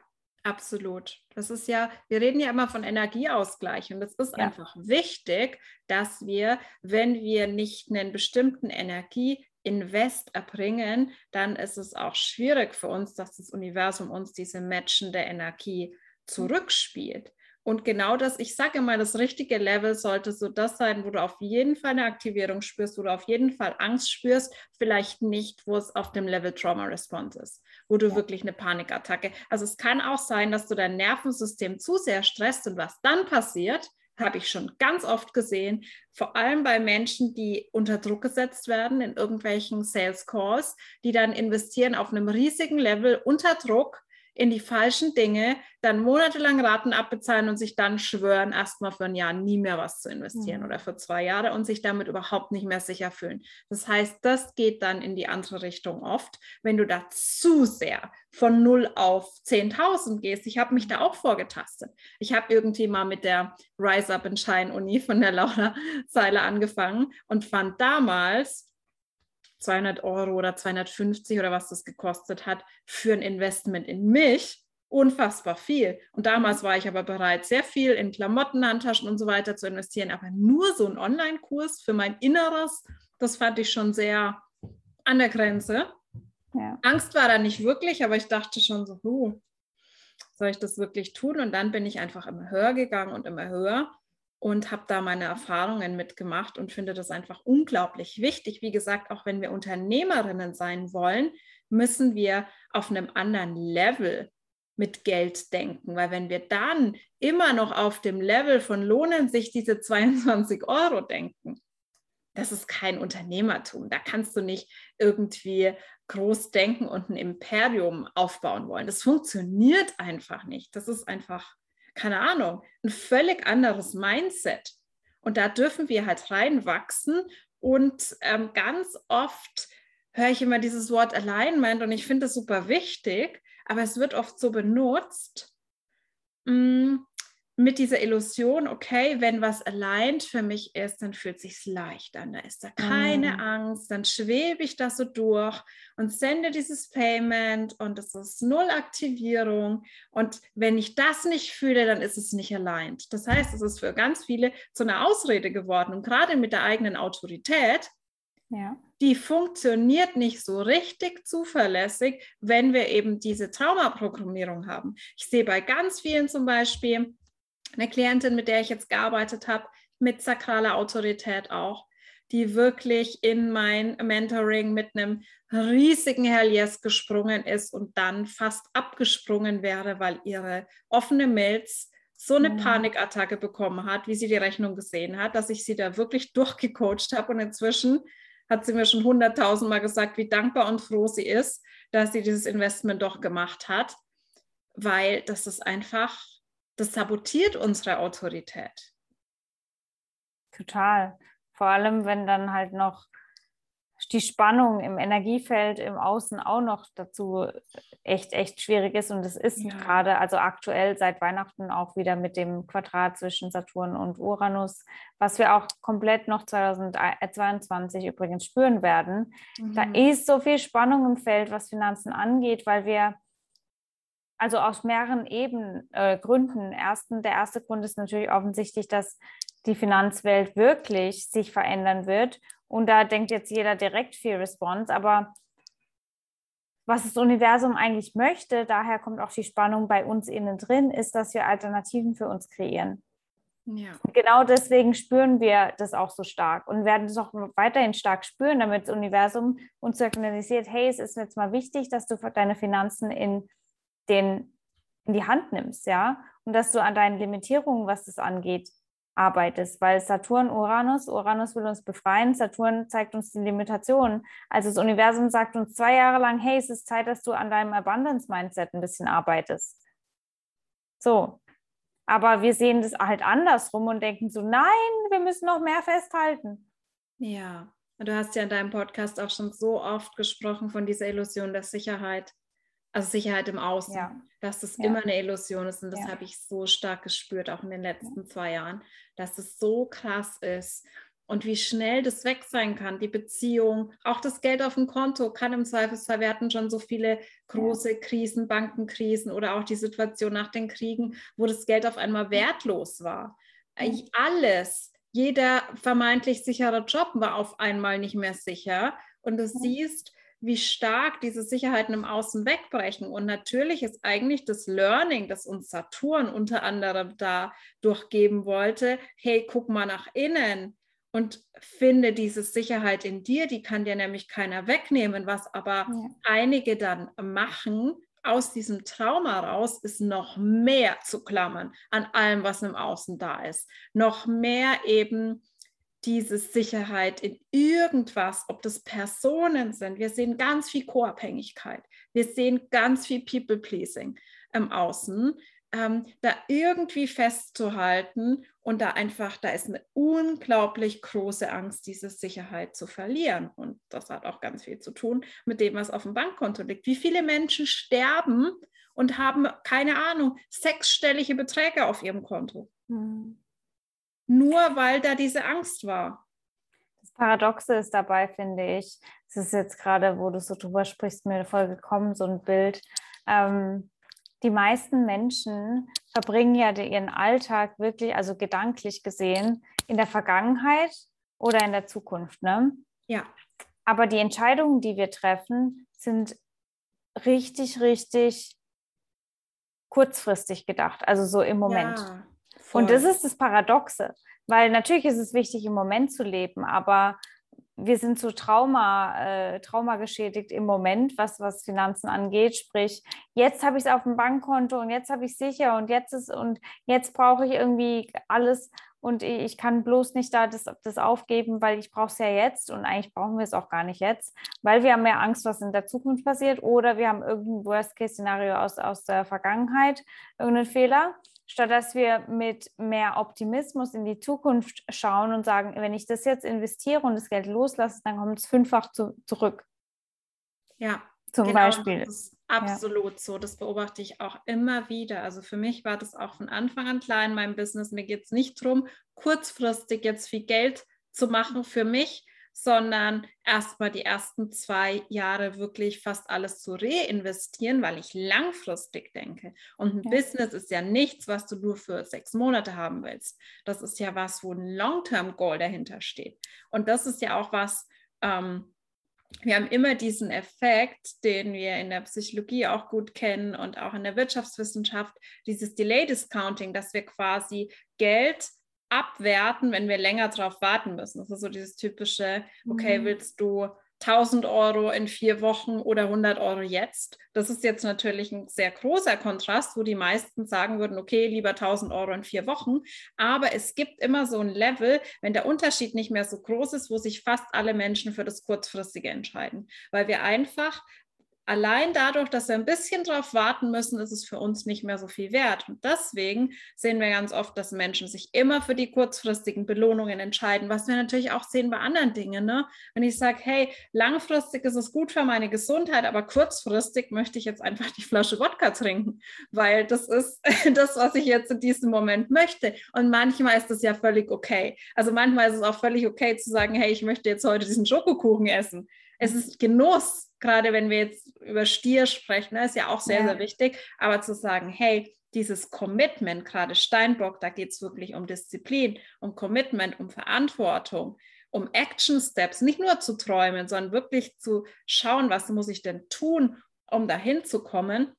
Absolut. Das ist ja, wir reden ja immer von Energieausgleich und es ist ja. einfach wichtig, dass wir, wenn wir nicht einen bestimmten Energie Invest erbringen, dann ist es auch schwierig für uns, dass das Universum uns diese matchende Energie zurückspielt. Und genau das, ich sage immer, das richtige Level sollte so das sein, wo du auf jeden Fall eine Aktivierung spürst, wo du auf jeden Fall Angst spürst, vielleicht nicht, wo es auf dem Level Trauma Response ist, wo du ja. wirklich eine Panikattacke. Also es kann auch sein, dass du dein Nervensystem zu sehr stresst und was dann passiert, habe ich schon ganz oft gesehen, vor allem bei Menschen, die unter Druck gesetzt werden in irgendwelchen Sales Calls, die dann investieren auf einem riesigen Level unter Druck in die falschen Dinge, dann monatelang Raten abbezahlen und sich dann schwören, erstmal für ein Jahr nie mehr was zu investieren mhm. oder für zwei Jahre und sich damit überhaupt nicht mehr sicher fühlen. Das heißt, das geht dann in die andere Richtung oft, wenn du da zu sehr von 0 auf 10.000 gehst. Ich habe mich da auch vorgetastet. Ich habe irgendwie mal mit der Rise Up in Shine Uni von der Laura Seiler angefangen und fand damals 200 Euro oder 250 oder was das gekostet hat für ein Investment in mich unfassbar viel. Und damals war ich aber bereit, sehr viel in Klamotten, Handtaschen und so weiter zu investieren. Aber nur so ein Online-Kurs für mein Inneres, das fand ich schon sehr an der Grenze. Ja. Angst war da nicht wirklich, aber ich dachte schon so, huh, soll ich das wirklich tun? Und dann bin ich einfach immer höher gegangen und immer höher und habe da meine Erfahrungen mitgemacht und finde das einfach unglaublich wichtig. Wie gesagt, auch wenn wir Unternehmerinnen sein wollen, müssen wir auf einem anderen Level mit Geld denken, weil wenn wir dann immer noch auf dem Level von lohnen sich diese 22 Euro denken, das ist kein Unternehmertum. Da kannst du nicht irgendwie groß denken und ein Imperium aufbauen wollen. Das funktioniert einfach nicht. Das ist einfach keine Ahnung, ein völlig anderes Mindset. Und da dürfen wir halt reinwachsen. Und ähm, ganz oft höre ich immer dieses Wort Alignment und ich finde das super wichtig, aber es wird oft so benutzt, mh, mm, mit dieser Illusion, okay, wenn was allein für mich ist, dann fühlt sich leicht an. Da ist da keine mm. Angst, dann schwebe ich das so durch und sende dieses Payment und es ist null Aktivierung. Und wenn ich das nicht fühle, dann ist es nicht allein. Das heißt, es ist für ganz viele zu einer Ausrede geworden und gerade mit der eigenen Autorität. Ja. Die funktioniert nicht so richtig zuverlässig, wenn wir eben diese Traumaprogrammierung haben. Ich sehe bei ganz vielen zum Beispiel, eine Klientin, mit der ich jetzt gearbeitet habe, mit sakraler Autorität auch, die wirklich in mein Mentoring mit einem riesigen Hell Yes gesprungen ist und dann fast abgesprungen wäre, weil ihre offene Milz so eine mhm. Panikattacke bekommen hat, wie sie die Rechnung gesehen hat, dass ich sie da wirklich durchgecoacht habe und inzwischen hat sie mir schon hunderttausendmal gesagt, wie dankbar und froh sie ist, dass sie dieses Investment doch gemacht hat, weil das ist einfach das sabotiert unsere Autorität. Total. Vor allem, wenn dann halt noch die Spannung im Energiefeld im Außen auch noch dazu echt, echt schwierig ist. Und es ist ja. gerade, also aktuell seit Weihnachten auch wieder mit dem Quadrat zwischen Saturn und Uranus, was wir auch komplett noch 2022 übrigens spüren werden. Mhm. Da ist so viel Spannung im Feld, was Finanzen angeht, weil wir also aus mehreren Eben, äh, Gründen. Ersten, der erste Grund ist natürlich offensichtlich, dass die Finanzwelt wirklich sich verändern wird. Und da denkt jetzt jeder direkt viel Response. Aber was das Universum eigentlich möchte, daher kommt auch die Spannung bei uns innen drin, ist, dass wir Alternativen für uns kreieren. Ja. Genau deswegen spüren wir das auch so stark und werden es auch weiterhin stark spüren, damit das Universum uns signalisiert, hey, es ist jetzt mal wichtig, dass du deine Finanzen in den in die Hand nimmst, ja, und dass du an deinen Limitierungen, was das angeht, arbeitest, weil Saturn, Uranus, Uranus will uns befreien, Saturn zeigt uns die Limitationen. Also das Universum sagt uns zwei Jahre lang, hey, es ist Zeit, dass du an deinem Abundance-Mindset ein bisschen arbeitest. So. Aber wir sehen das halt andersrum und denken so, nein, wir müssen noch mehr festhalten. Ja, du hast ja in deinem Podcast auch schon so oft gesprochen von dieser Illusion der Sicherheit also Sicherheit im Außen, ja. dass das ja. immer eine Illusion ist. Und das ja. habe ich so stark gespürt, auch in den letzten zwei Jahren, dass es so krass ist. Und wie schnell das weg sein kann, die Beziehung, auch das Geld auf dem Konto kann im Zweifelsfall, wir hatten schon so viele große Krisen, Bankenkrisen oder auch die Situation nach den Kriegen, wo das Geld auf einmal wertlos war. Alles, jeder vermeintlich sichere Job war auf einmal nicht mehr sicher. Und du siehst, wie stark diese Sicherheiten im Außen wegbrechen. Und natürlich ist eigentlich das Learning, das uns Saturn unter anderem da durchgeben wollte, hey, guck mal nach innen und finde diese Sicherheit in dir, die kann dir nämlich keiner wegnehmen. Was aber ja. einige dann machen, aus diesem Trauma raus ist noch mehr zu klammern an allem, was im Außen da ist. Noch mehr eben diese Sicherheit in irgendwas, ob das Personen sind. Wir sehen ganz viel Co-Abhängigkeit. Wir sehen ganz viel People-Pleasing im Außen. Ähm, da irgendwie festzuhalten und da einfach, da ist eine unglaublich große Angst, diese Sicherheit zu verlieren. Und das hat auch ganz viel zu tun mit dem, was auf dem Bankkonto liegt. Wie viele Menschen sterben und haben, keine Ahnung, sechsstellige Beträge auf ihrem Konto? Mhm nur weil da diese Angst war. Das Paradoxe ist dabei, finde ich, es ist jetzt gerade, wo du so drüber sprichst, mir voll gekommen, so ein Bild. Ähm, die meisten Menschen verbringen ja ihren Alltag wirklich, also gedanklich gesehen, in der Vergangenheit oder in der Zukunft. Ne? Ja. Aber die Entscheidungen, die wir treffen, sind richtig, richtig kurzfristig gedacht, also so im Moment. Ja. Voll. Und das ist das Paradoxe, weil natürlich ist es wichtig, im Moment zu leben, aber wir sind so Trauma, äh, traumageschädigt im Moment, was, was Finanzen angeht. Sprich, jetzt habe ich es auf dem Bankkonto und jetzt habe ich es sicher und jetzt ist und jetzt brauche ich irgendwie alles und ich kann bloß nicht da das, das aufgeben, weil ich brauche es ja jetzt und eigentlich brauchen wir es auch gar nicht jetzt, weil wir haben mehr Angst, was in der Zukunft passiert oder wir haben irgendein Worst-Case-Szenario aus, aus der Vergangenheit, irgendeinen Fehler statt dass wir mit mehr Optimismus in die Zukunft schauen und sagen, wenn ich das jetzt investiere und das Geld loslasse, dann kommt es fünffach zu, zurück. Ja, zum genau, Beispiel. Das ist absolut ja. so. Das beobachte ich auch immer wieder. Also für mich war das auch von Anfang an klar in meinem Business. Mir geht es nicht darum, kurzfristig jetzt viel Geld zu machen für mich, sondern erstmal die ersten zwei Jahre wirklich fast alles zu reinvestieren, weil ich langfristig denke. Und ein ja. Business ist ja nichts, was du nur für sechs Monate haben willst. Das ist ja was, wo ein Long-Term-Goal dahinter steht. Und das ist ja auch was, ähm, wir haben immer diesen Effekt, den wir in der Psychologie auch gut kennen und auch in der Wirtschaftswissenschaft, dieses Delay Discounting, dass wir quasi Geld abwerten, wenn wir länger darauf warten müssen. Das ist so dieses typische, okay, mhm. willst du 1000 Euro in vier Wochen oder 100 Euro jetzt? Das ist jetzt natürlich ein sehr großer Kontrast, wo die meisten sagen würden, okay, lieber 1000 Euro in vier Wochen. Aber es gibt immer so ein Level, wenn der Unterschied nicht mehr so groß ist, wo sich fast alle Menschen für das Kurzfristige entscheiden, weil wir einfach allein dadurch, dass wir ein bisschen drauf warten müssen, ist es für uns nicht mehr so viel wert. Und deswegen sehen wir ganz oft, dass Menschen sich immer für die kurzfristigen Belohnungen entscheiden, was wir natürlich auch sehen bei anderen Dingen. Ne? Wenn ich sage, hey, langfristig ist es gut für meine Gesundheit, aber kurzfristig möchte ich jetzt einfach die Flasche Wodka trinken, weil das ist das, was ich jetzt in diesem Moment möchte. Und manchmal ist das ja völlig okay. Also manchmal ist es auch völlig okay zu sagen, hey, ich möchte jetzt heute diesen Schokokuchen essen. Es ist Genuss gerade wenn wir jetzt über Stier sprechen, ne, ist ja auch sehr, ja. sehr wichtig, aber zu sagen, hey, dieses Commitment, gerade Steinbock, da geht es wirklich um Disziplin, um Commitment, um Verantwortung, um Action Steps, nicht nur zu träumen, sondern wirklich zu schauen, was muss ich denn tun, um dahin zu kommen.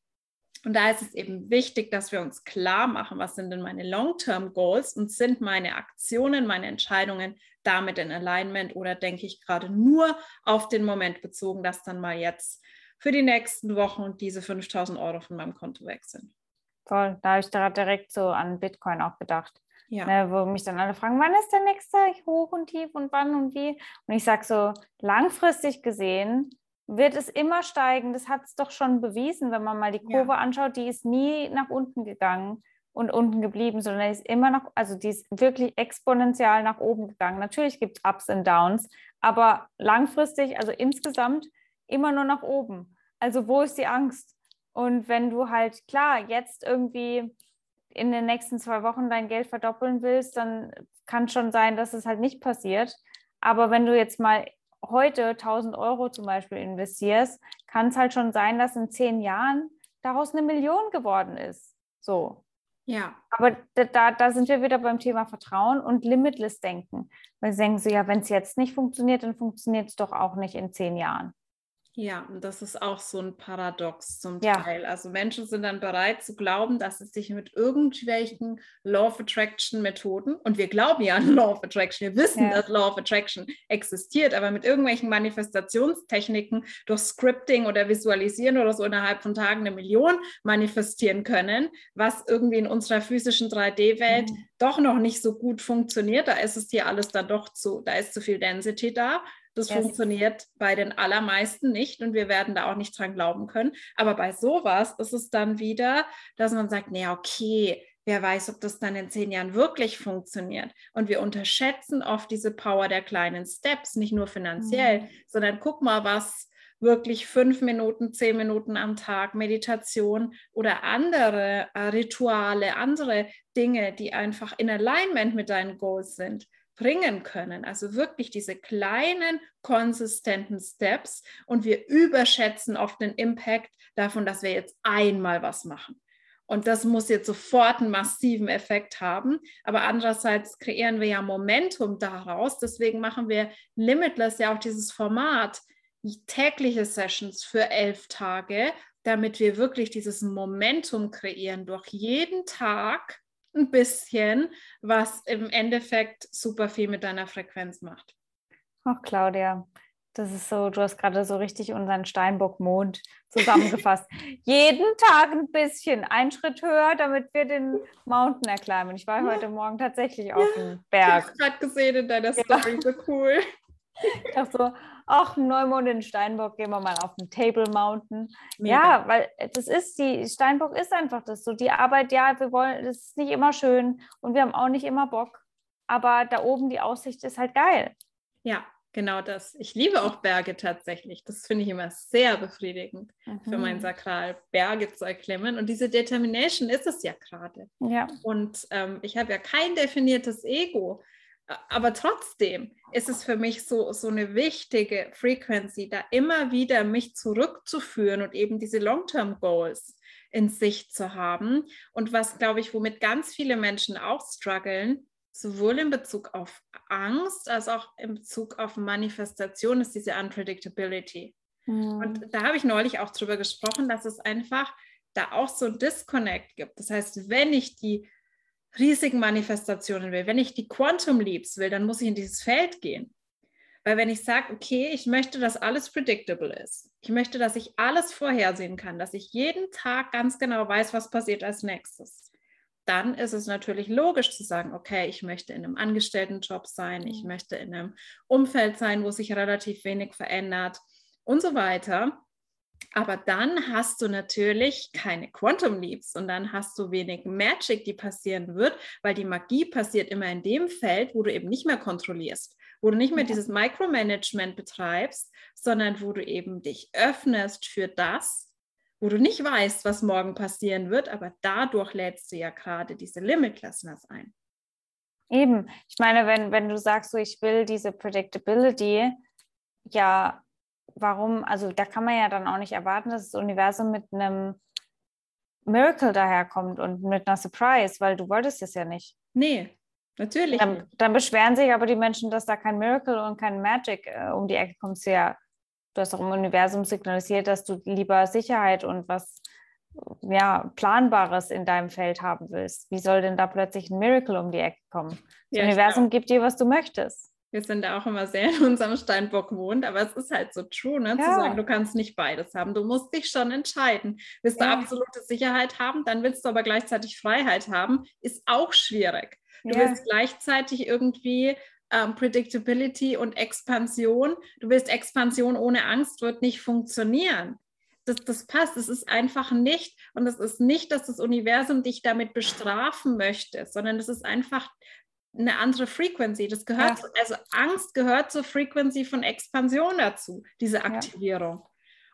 Und da ist es eben wichtig, dass wir uns klar machen, was sind denn meine Long-Term Goals und sind meine Aktionen, meine Entscheidungen damit in Alignment oder denke ich gerade nur auf den Moment bezogen, dass dann mal jetzt für die nächsten Wochen diese 5000 Euro von meinem Konto weg sind. Toll, da habe ich da direkt so an Bitcoin auch gedacht. Ja. Ne, wo mich dann alle fragen, wann ist der nächste hoch und tief und wann und wie? Und ich sage so, langfristig gesehen wird es immer steigen. Das hat es doch schon bewiesen, wenn man mal die Kurve ja. anschaut. Die ist nie nach unten gegangen und unten geblieben, sondern die ist immer noch, also die ist wirklich exponentiell nach oben gegangen. Natürlich gibt es Ups und Downs, aber langfristig, also insgesamt immer nur nach oben. Also wo ist die Angst? Und wenn du halt klar jetzt irgendwie in den nächsten zwei Wochen dein Geld verdoppeln willst, dann kann schon sein, dass es halt nicht passiert. Aber wenn du jetzt mal heute 1000 Euro zum Beispiel investierst, kann es halt schon sein, dass in zehn Jahren daraus eine Million geworden ist. So. Ja. Aber da, da sind wir wieder beim Thema Vertrauen und Limitless Denken. Weil sie denken so, ja, wenn es jetzt nicht funktioniert, dann funktioniert es doch auch nicht in zehn Jahren. Ja, und das ist auch so ein Paradox zum Ja. Teil. Also Menschen sind dann bereit zu glauben, dass es sich mit irgendwelchen Law of Attraction Methoden, und wir glauben ja an Law of Attraction, wir wissen, Ja. dass Law of Attraction existiert, aber mit irgendwelchen Manifestationstechniken durch Scripting oder Visualisieren oder so innerhalb von Tagen eine Million manifestieren können, was irgendwie in unserer physischen 3D-Welt Mhm. doch noch nicht so gut funktioniert. Da ist es hier alles dann doch zu, da ist zu viel Density da. Das Yes. funktioniert bei den allermeisten nicht und wir werden da auch nicht dran glauben können. Aber bei sowas ist es dann wieder, dass man sagt, naja, okay, wer weiß, ob das dann in zehn Jahren wirklich funktioniert. Und wir unterschätzen oft diese Power der kleinen Steps, nicht nur finanziell, Mhm. sondern guck mal, was wirklich fünf Minuten, zehn Minuten am Tag Meditation oder andere äh, Rituale, andere Dinge, die einfach in Alignment mit deinen Goals sind, bringen können. Also wirklich diese kleinen, konsistenten Steps und wir überschätzen oft den Impact davon, dass wir jetzt einmal was machen. Und das muss jetzt sofort einen massiven Effekt haben. Aber andererseits kreieren wir ja Momentum daraus. Deswegen machen wir Limitless ja auch dieses Format, tägliche Sessions für elf Tage, damit wir wirklich dieses Momentum kreieren durch jeden Tag ein bisschen, was im Endeffekt super viel mit deiner Frequenz macht. Ach, Claudia, das ist so, du hast gerade so richtig unseren Steinbock-Mond zusammengefasst. Jeden Tag ein bisschen, ein Schritt höher, damit wir den Mountain erklimmen. Ich war heute Morgen tatsächlich auf dem Ich Berg. habe gerade gesehen in deiner Story, so cool. Ich dachte so, ach, Neumond in Steinbock, gehen wir mal auf den Table Mountain. Mega. Ja, weil das ist die, Steinbock ist einfach das so. Die Arbeit, ja, wir wollen, das ist nicht immer schön und wir haben auch nicht immer Bock. Aber da oben die Aussicht ist halt geil. Ja, genau das. Ich liebe auch Berge tatsächlich. Das finde ich immer sehr befriedigend für mein Mhm. Sakral, Berge zu erklimmen. Und diese Determination ist es ja gerade. Ja, Und ähm, ich habe ja kein definiertes Ego. Aber trotzdem ist es für mich so, so eine wichtige Frequency, da immer wieder mich zurückzuführen und eben diese Long-Term-Goals in Sicht zu haben. Und was, glaube ich, womit ganz viele Menschen auch strugglen, sowohl in Bezug auf Angst als auch in Bezug auf Manifestation, ist diese Unpredictability. Mhm. Und da habe ich neulich auch drüber gesprochen, dass es einfach da auch so ein Disconnect gibt. Das heißt, wenn ich die riesigen Manifestationen will, wenn ich die Quantum Leaps will, dann muss ich in dieses Feld gehen. Weil wenn ich sage, okay, ich möchte, dass alles predictable ist, ich möchte, dass ich alles vorhersehen kann, dass ich jeden Tag ganz genau weiß, was passiert als nächstes, dann ist es natürlich logisch zu sagen, okay, ich möchte in einem Angestelltenjob sein, ich Mhm. möchte in einem Umfeld sein, wo sich relativ wenig verändert und so weiter. Aber dann hast du natürlich keine Quantum Leaps und dann hast du wenig Magic, die passieren wird, weil die Magie passiert immer in dem Feld, wo du eben nicht mehr kontrollierst, wo du nicht mehr Ja. dieses Micromanagement betreibst, sondern wo du eben dich öffnest für das, wo du nicht weißt, was morgen passieren wird, aber dadurch lädst du ja gerade diese Limitlessness ein. Eben. Ich meine, wenn, wenn du sagst, so, ich will diese Predictability, ja, warum, also da kann man ja dann auch nicht erwarten, dass das Universum mit einem Miracle daherkommt und mit einer Surprise, weil du wolltest es ja nicht. Nee, natürlich. nicht. Dann, dann beschweren sich aber die Menschen, dass da kein Miracle und kein Magic äh, um die Ecke kommt. Ja, du hast doch im Universum signalisiert, dass du lieber Sicherheit und was ja, Planbares in deinem Feld haben willst. Wie soll denn da plötzlich ein Miracle um die Ecke kommen? Das Ja, Universum gibt dir, was du möchtest. Wir sind da auch immer sehr in unserem Steinbock-Mond, aber es ist halt so true, ne? zu Ja. sagen, du kannst nicht beides haben. Du musst dich schon entscheiden. Willst du Ja. absolute Sicherheit haben, dann willst du aber gleichzeitig Freiheit haben, ist auch schwierig. Du Ja. willst gleichzeitig irgendwie ähm, Predictability und Expansion. Du willst Expansion ohne Angst, wird nicht funktionieren. Das, das passt. Es ist einfach nicht, und es ist nicht, dass das Universum dich damit bestrafen möchte, sondern es ist einfach eine andere Frequency. Das gehört, Ja. also Angst gehört zur Frequency von Expansion dazu, diese Aktivierung.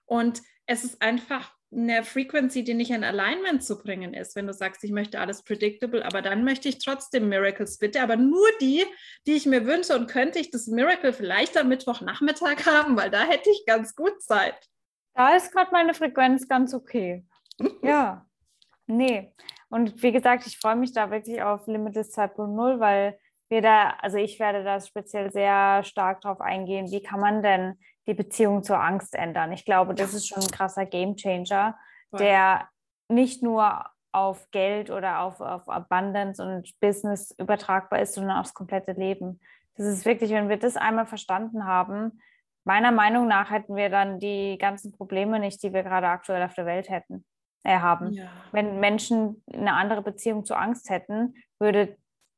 Und es ist einfach eine Frequency, die nicht in Alignment zu bringen ist, wenn du sagst, ich möchte alles predictable, aber dann möchte ich trotzdem Miracles bitte, aber nur die, die ich mir wünsche und könnte ich das Miracle vielleicht am Mittwochnachmittag haben, weil da hätte ich ganz gut Zeit. Da ist gerade meine Frequenz ganz okay. Ja, nee. Und wie gesagt, ich freue mich da wirklich auf Limitless 2.0, weil wir da, also ich werde da speziell sehr stark drauf eingehen, wie kann man denn die Beziehung zur Angst ändern. Ich glaube, das ist schon ein krasser Gamechanger, der nicht nur auf Geld oder auf, auf Abundance und Business übertragbar ist, sondern aufs komplette Leben. Das ist wirklich, wenn wir das einmal verstanden haben, meiner Meinung nach hätten wir dann die ganzen Probleme nicht, die wir gerade aktuell auf der Welt hätten, haben. Ja. Wenn Menschen eine andere Beziehung zu Angst hätten, würde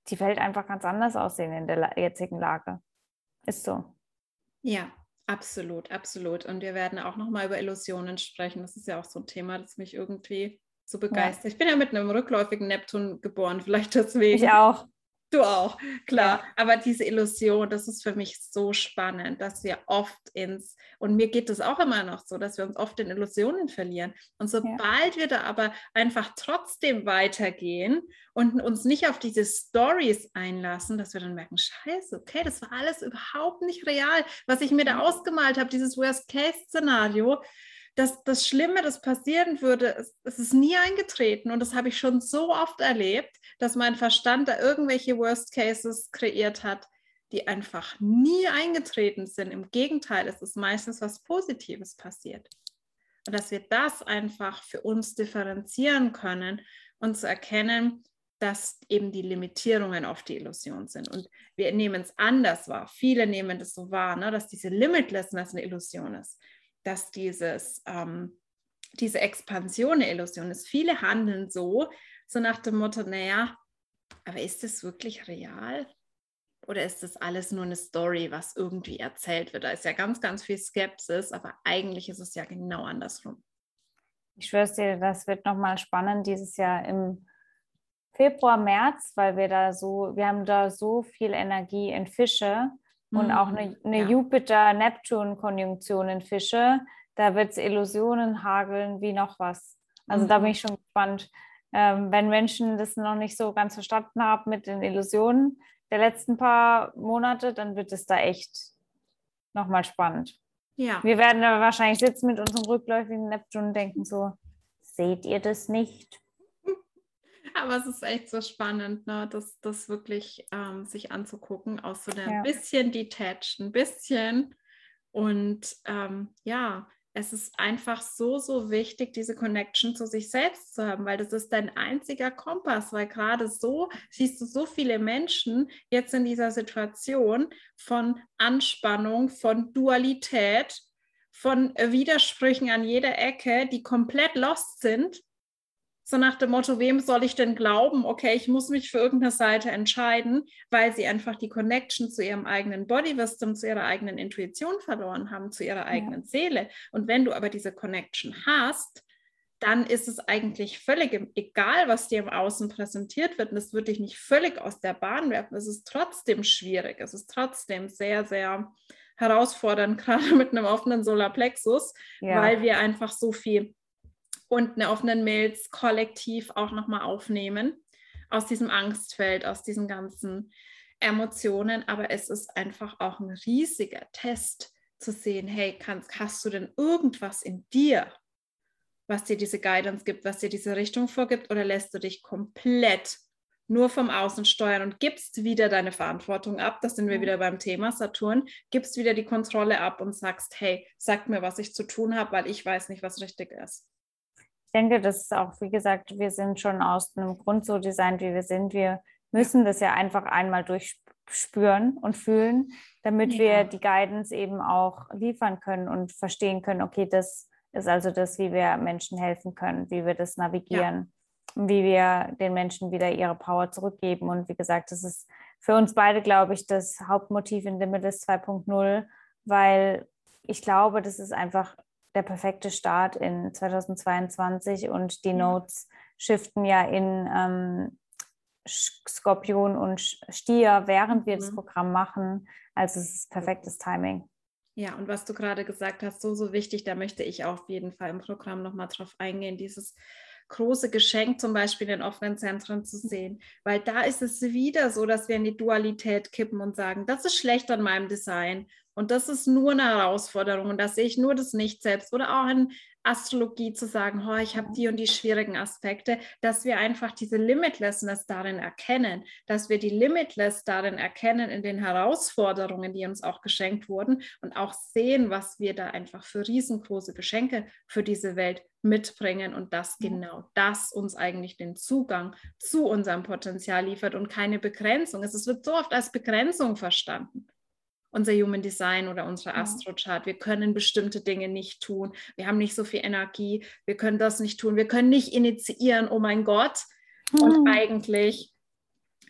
die Welt einfach ganz anders aussehen in der jetzigen Lage. Ist so. Ja, absolut, absolut. Und wir werden auch nochmal über Illusionen sprechen. Das ist ja auch so ein Thema, das mich irgendwie so begeistert. Ja. Ich bin ja mit einem rückläufigen Neptun geboren, vielleicht deswegen. Ich auch. Du auch, klar. Ja. Aber diese Illusion, das ist für mich so spannend, dass wir oft ins, und mir geht es auch immer noch so, dass wir uns oft in Illusionen verlieren. Und sobald ja. wir da aber einfach trotzdem weitergehen und uns nicht auf diese Stories einlassen, dass wir dann merken, scheiße, okay, das war alles überhaupt nicht real, was ich mir da ausgemalt habe, dieses Worst-Case-Szenario dass das Schlimme, das passieren würde, es, es, ist nie eingetreten. Und das habe ich schon so oft erlebt, dass mein Verstand da irgendwelche Worst Cases kreiert hat, die einfach nie eingetreten sind. Im Gegenteil, es ist meistens was Positives passiert. Und dass wir das einfach für uns differenzieren können und zu erkennen, dass eben die Limitierungen oft die Illusion sind. Und wir nehmen es anders wahr. Viele nehmen das so wahr, ne, dass diese Limitlessness eine Illusion ist dass dieses, ähm, diese Expansion eine Illusion ist. Viele handeln so, so nach dem Motto, naja, aber ist das wirklich real? Oder ist das alles nur eine Story, was irgendwie erzählt wird? Da ist ja ganz, ganz viel Skepsis, aber eigentlich ist es ja genau andersrum. Ich schwöre dir, das wird nochmal spannend dieses Jahr im Februar, März, weil wir da so, wir haben da so viel Energie in Fische und auch eine, mhm. eine ja. Jupiter-Neptun-Konjunktion in Fische. Da wird es Illusionen hageln wie noch was. Also mhm. da bin mhm. ich schon gespannt. Ähm, wenn Menschen das noch nicht so ganz verstanden haben mit den Illusionen der letzten paar Monate, dann wird es da echt nochmal spannend. Ja. Wir werden aber wahrscheinlich sitzen mit unserem rückläufigen Neptun und denken so, seht ihr das nicht? Aber es ist echt so spannend, ne? das, das wirklich ähm, sich anzugucken, aus so ein ja. bisschen detached, ein bisschen. Und ähm, ja, es ist einfach so, so wichtig, diese Connection zu sich selbst zu haben, weil das ist dein einziger Kompass, weil gerade so siehst du so viele Menschen jetzt in dieser Situation von Anspannung, von Dualität, von Widersprüchen an jeder Ecke, die komplett lost sind so nach dem Motto, wem soll ich denn glauben? Okay, ich muss mich für irgendeine Seite entscheiden, weil sie einfach die Connection zu ihrem eigenen Body Wisdom, zu ihrer eigenen Intuition verloren haben, zu ihrer eigenen ja. Seele. Und wenn du aber diese Connection hast, dann ist es eigentlich völlig egal, was dir im Außen präsentiert wird. Und es wird dich nicht völlig aus der Bahn werfen. Es ist trotzdem schwierig. Es ist trotzdem sehr, sehr herausfordernd, gerade mit einem offenen Solarplexus, ja. weil wir einfach so viel und eine offenen Mails kollektiv auch nochmal aufnehmen aus diesem Angstfeld, aus diesen ganzen Emotionen. Aber es ist einfach auch ein riesiger Test zu sehen, hey, kannst, hast du denn irgendwas in dir, was dir diese Guidance gibt, was dir diese Richtung vorgibt, oder lässt du dich komplett nur vom Außen steuern und gibst wieder deine Verantwortung ab, das sind wir wieder beim Thema Saturn, gibst wieder die Kontrolle ab und sagst, hey, sag mir, was ich zu tun habe, weil ich weiß nicht, was richtig ist ich denke, das ist auch, wie gesagt, wir sind schon aus einem Grund so designt, wie wir sind. Wir müssen das ja einfach einmal durchspüren und fühlen, damit ja. wir die Guidance eben auch liefern können und verstehen können, okay, das ist also das, wie wir Menschen helfen können, wie wir das navigieren, ja. wie wir den Menschen wieder ihre Power zurückgeben. Und wie gesagt, das ist für uns beide, glaube ich, das Hauptmotiv in Limitless 2.0, weil ich glaube, das ist einfach der perfekte Start in 2022 und die Notes shiften ja in ähm, Skorpion und Stier, während wir mhm. das Programm machen. Also es ist perfektes Timing. Ja, und was du gerade gesagt hast, so, so wichtig, da möchte ich auf jeden Fall im Programm nochmal drauf eingehen, dieses große Geschenk zum Beispiel in offenen Zentren zu sehen, weil da ist es wieder so, dass wir in die Dualität kippen und sagen, das ist schlecht an meinem Design Und das ist nur eine Herausforderung. Und da sehe ich nur das Nicht-Selbst oder auch in Astrologie zu sagen, oh, ich habe die und die schwierigen Aspekte, dass wir einfach diese Limitlessness darin erkennen, dass wir die Limitless darin erkennen in den Herausforderungen, die uns auch geschenkt wurden. Und auch sehen, was wir da einfach für riesengroße Geschenke für diese Welt mitbringen. Und dass genau das uns eigentlich den Zugang zu unserem Potenzial liefert und keine Begrenzung. Es wird so oft als Begrenzung verstanden unser Human Design oder unsere Astrochart. Wir können bestimmte Dinge nicht tun. Wir haben nicht so viel Energie. Wir können das nicht tun. Wir können nicht initiieren. Oh mein Gott. Mhm. Und hm. eigentlich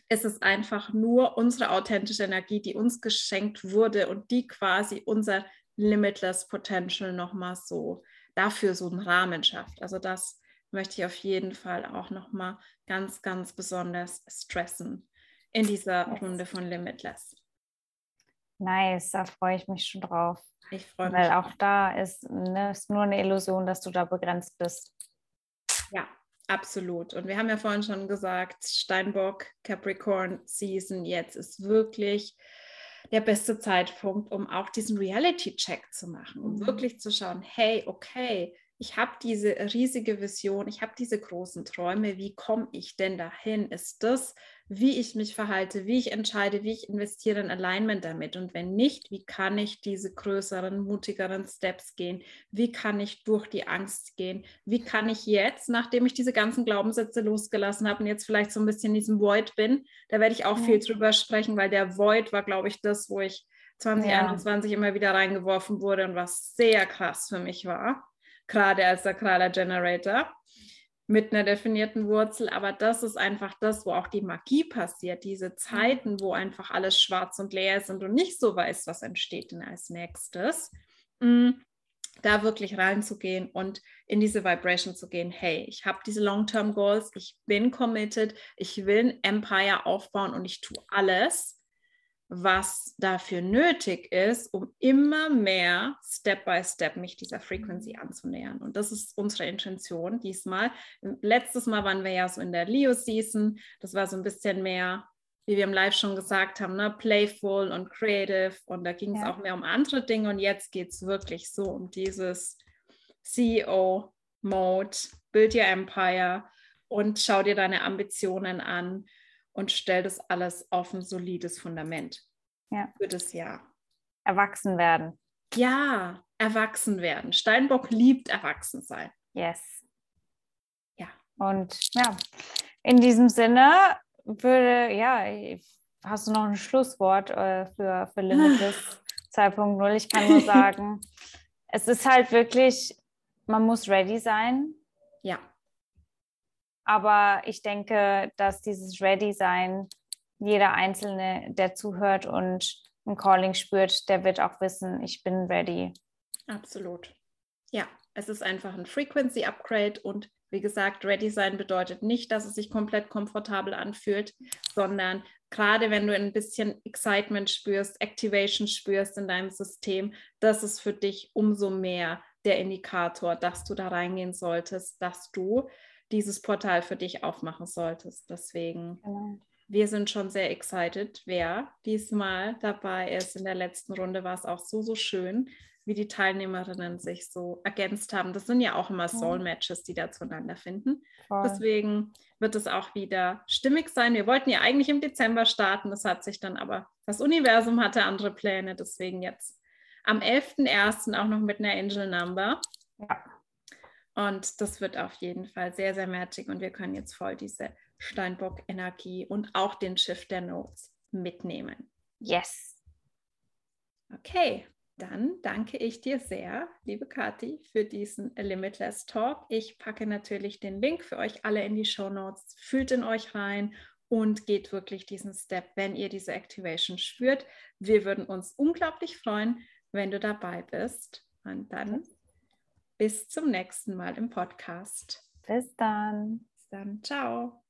ist es einfach nur unsere authentische Energie, die uns geschenkt wurde und die quasi unser Limitless Potential nochmal so dafür so einen Rahmen schafft. Also das möchte ich auf jeden Fall auch nochmal ganz, ganz besonders stressen in dieser Runde von Limitless. Nice, da freue ich mich schon drauf. Ich freue mich. Weil auch da ist, ne, ist nur eine Illusion, dass du da begrenzt bist. Ja, absolut. Und wir haben ja vorhin schon gesagt, Steinbock, Capricorn Season jetzt ist wirklich der beste Zeitpunkt, um auch diesen Reality-Check zu machen, um mhm. wirklich zu schauen, hey, okay, ich habe diese riesige Vision, ich habe diese großen Träume, wie komme ich denn dahin? Ist das, wie ich mich verhalte, wie ich entscheide, wie ich investiere in Alignment damit? Und wenn nicht, wie kann ich diese größeren, mutigeren Steps gehen? Wie kann ich durch die Angst gehen? Wie kann ich jetzt, nachdem ich diese ganzen Glaubenssätze losgelassen habe und jetzt vielleicht so ein bisschen in diesem Void bin, da werde ich auch ja. viel drüber sprechen, weil der Void war, glaube ich, das, wo ich 2021 ja. immer wieder reingeworfen wurde und was sehr krass für mich war gerade als sakraler Generator mit einer definierten Wurzel, aber das ist einfach das, wo auch die Magie passiert, diese Zeiten, wo einfach alles schwarz und leer ist und du nicht so weißt, was entsteht denn als nächstes, mm, da wirklich reinzugehen und in diese Vibration zu gehen, hey, ich habe diese Long-Term Goals, ich bin committed, ich will ein Empire aufbauen und ich tue alles, was dafür nötig ist, um immer mehr Step by Step mich dieser Frequency mhm. anzunähern. Und das ist unsere Intention diesmal. Letztes Mal waren wir ja so in der Leo-Season. Das war so ein bisschen mehr, wie wir im Live schon gesagt haben, ne? playful und creative. Und da ging es ja. auch mehr um andere Dinge. Und jetzt geht es wirklich so um dieses CEO-Mode, Build Your Empire und schau dir deine Ambitionen an und stell das alles auf ein solides Fundament ja. für das Jahr. Erwachsen werden. Ja, erwachsen werden. Steinbock liebt erwachsen sein. Yes. Ja. Und ja, in diesem Sinne würde, ja, hast du noch ein Schlusswort äh, für, für Limitless 2.0? Ich kann nur sagen, es ist halt wirklich, man muss ready sein. Ja. Aber ich denke, dass dieses Ready-Sein, jeder Einzelne, der zuhört und ein Calling spürt, der wird auch wissen, ich bin ready. Absolut. Ja, es ist einfach ein Frequency Upgrade und wie gesagt, Ready sein bedeutet nicht, dass es sich komplett komfortabel anfühlt, sondern gerade wenn du ein bisschen Excitement spürst, Activation spürst in deinem System, das ist für dich umso mehr der Indikator, dass du da reingehen solltest, dass du dieses Portal für dich aufmachen solltest. Deswegen, genau. wir sind schon sehr excited, wer diesmal dabei ist. In der letzten Runde war es auch so, so schön, wie die Teilnehmerinnen sich so ergänzt haben. Das sind ja auch immer Soul-Matches, die da zueinander finden. Voll. Deswegen wird es auch wieder stimmig sein. Wir wollten ja eigentlich im Dezember starten, das hat sich dann aber, das Universum hatte andere Pläne, deswegen jetzt am 11.01. auch noch mit einer Angel Number. Ja. Und das wird auf jeden Fall sehr, sehr matchig und wir können jetzt voll diese Steinbock-Energie und auch den Shift der Notes mitnehmen. Yes. Okay, dann danke ich dir sehr, liebe Kathi, für diesen Limitless Talk. Ich packe natürlich den Link für euch alle in die Show Notes. Fühlt in euch rein und geht wirklich diesen Step, wenn ihr diese Activation spürt. Wir würden uns unglaublich freuen, wenn du dabei bist. Und dann bis zum nächsten Mal im Podcast. Bis dann. Bis dann. Ciao.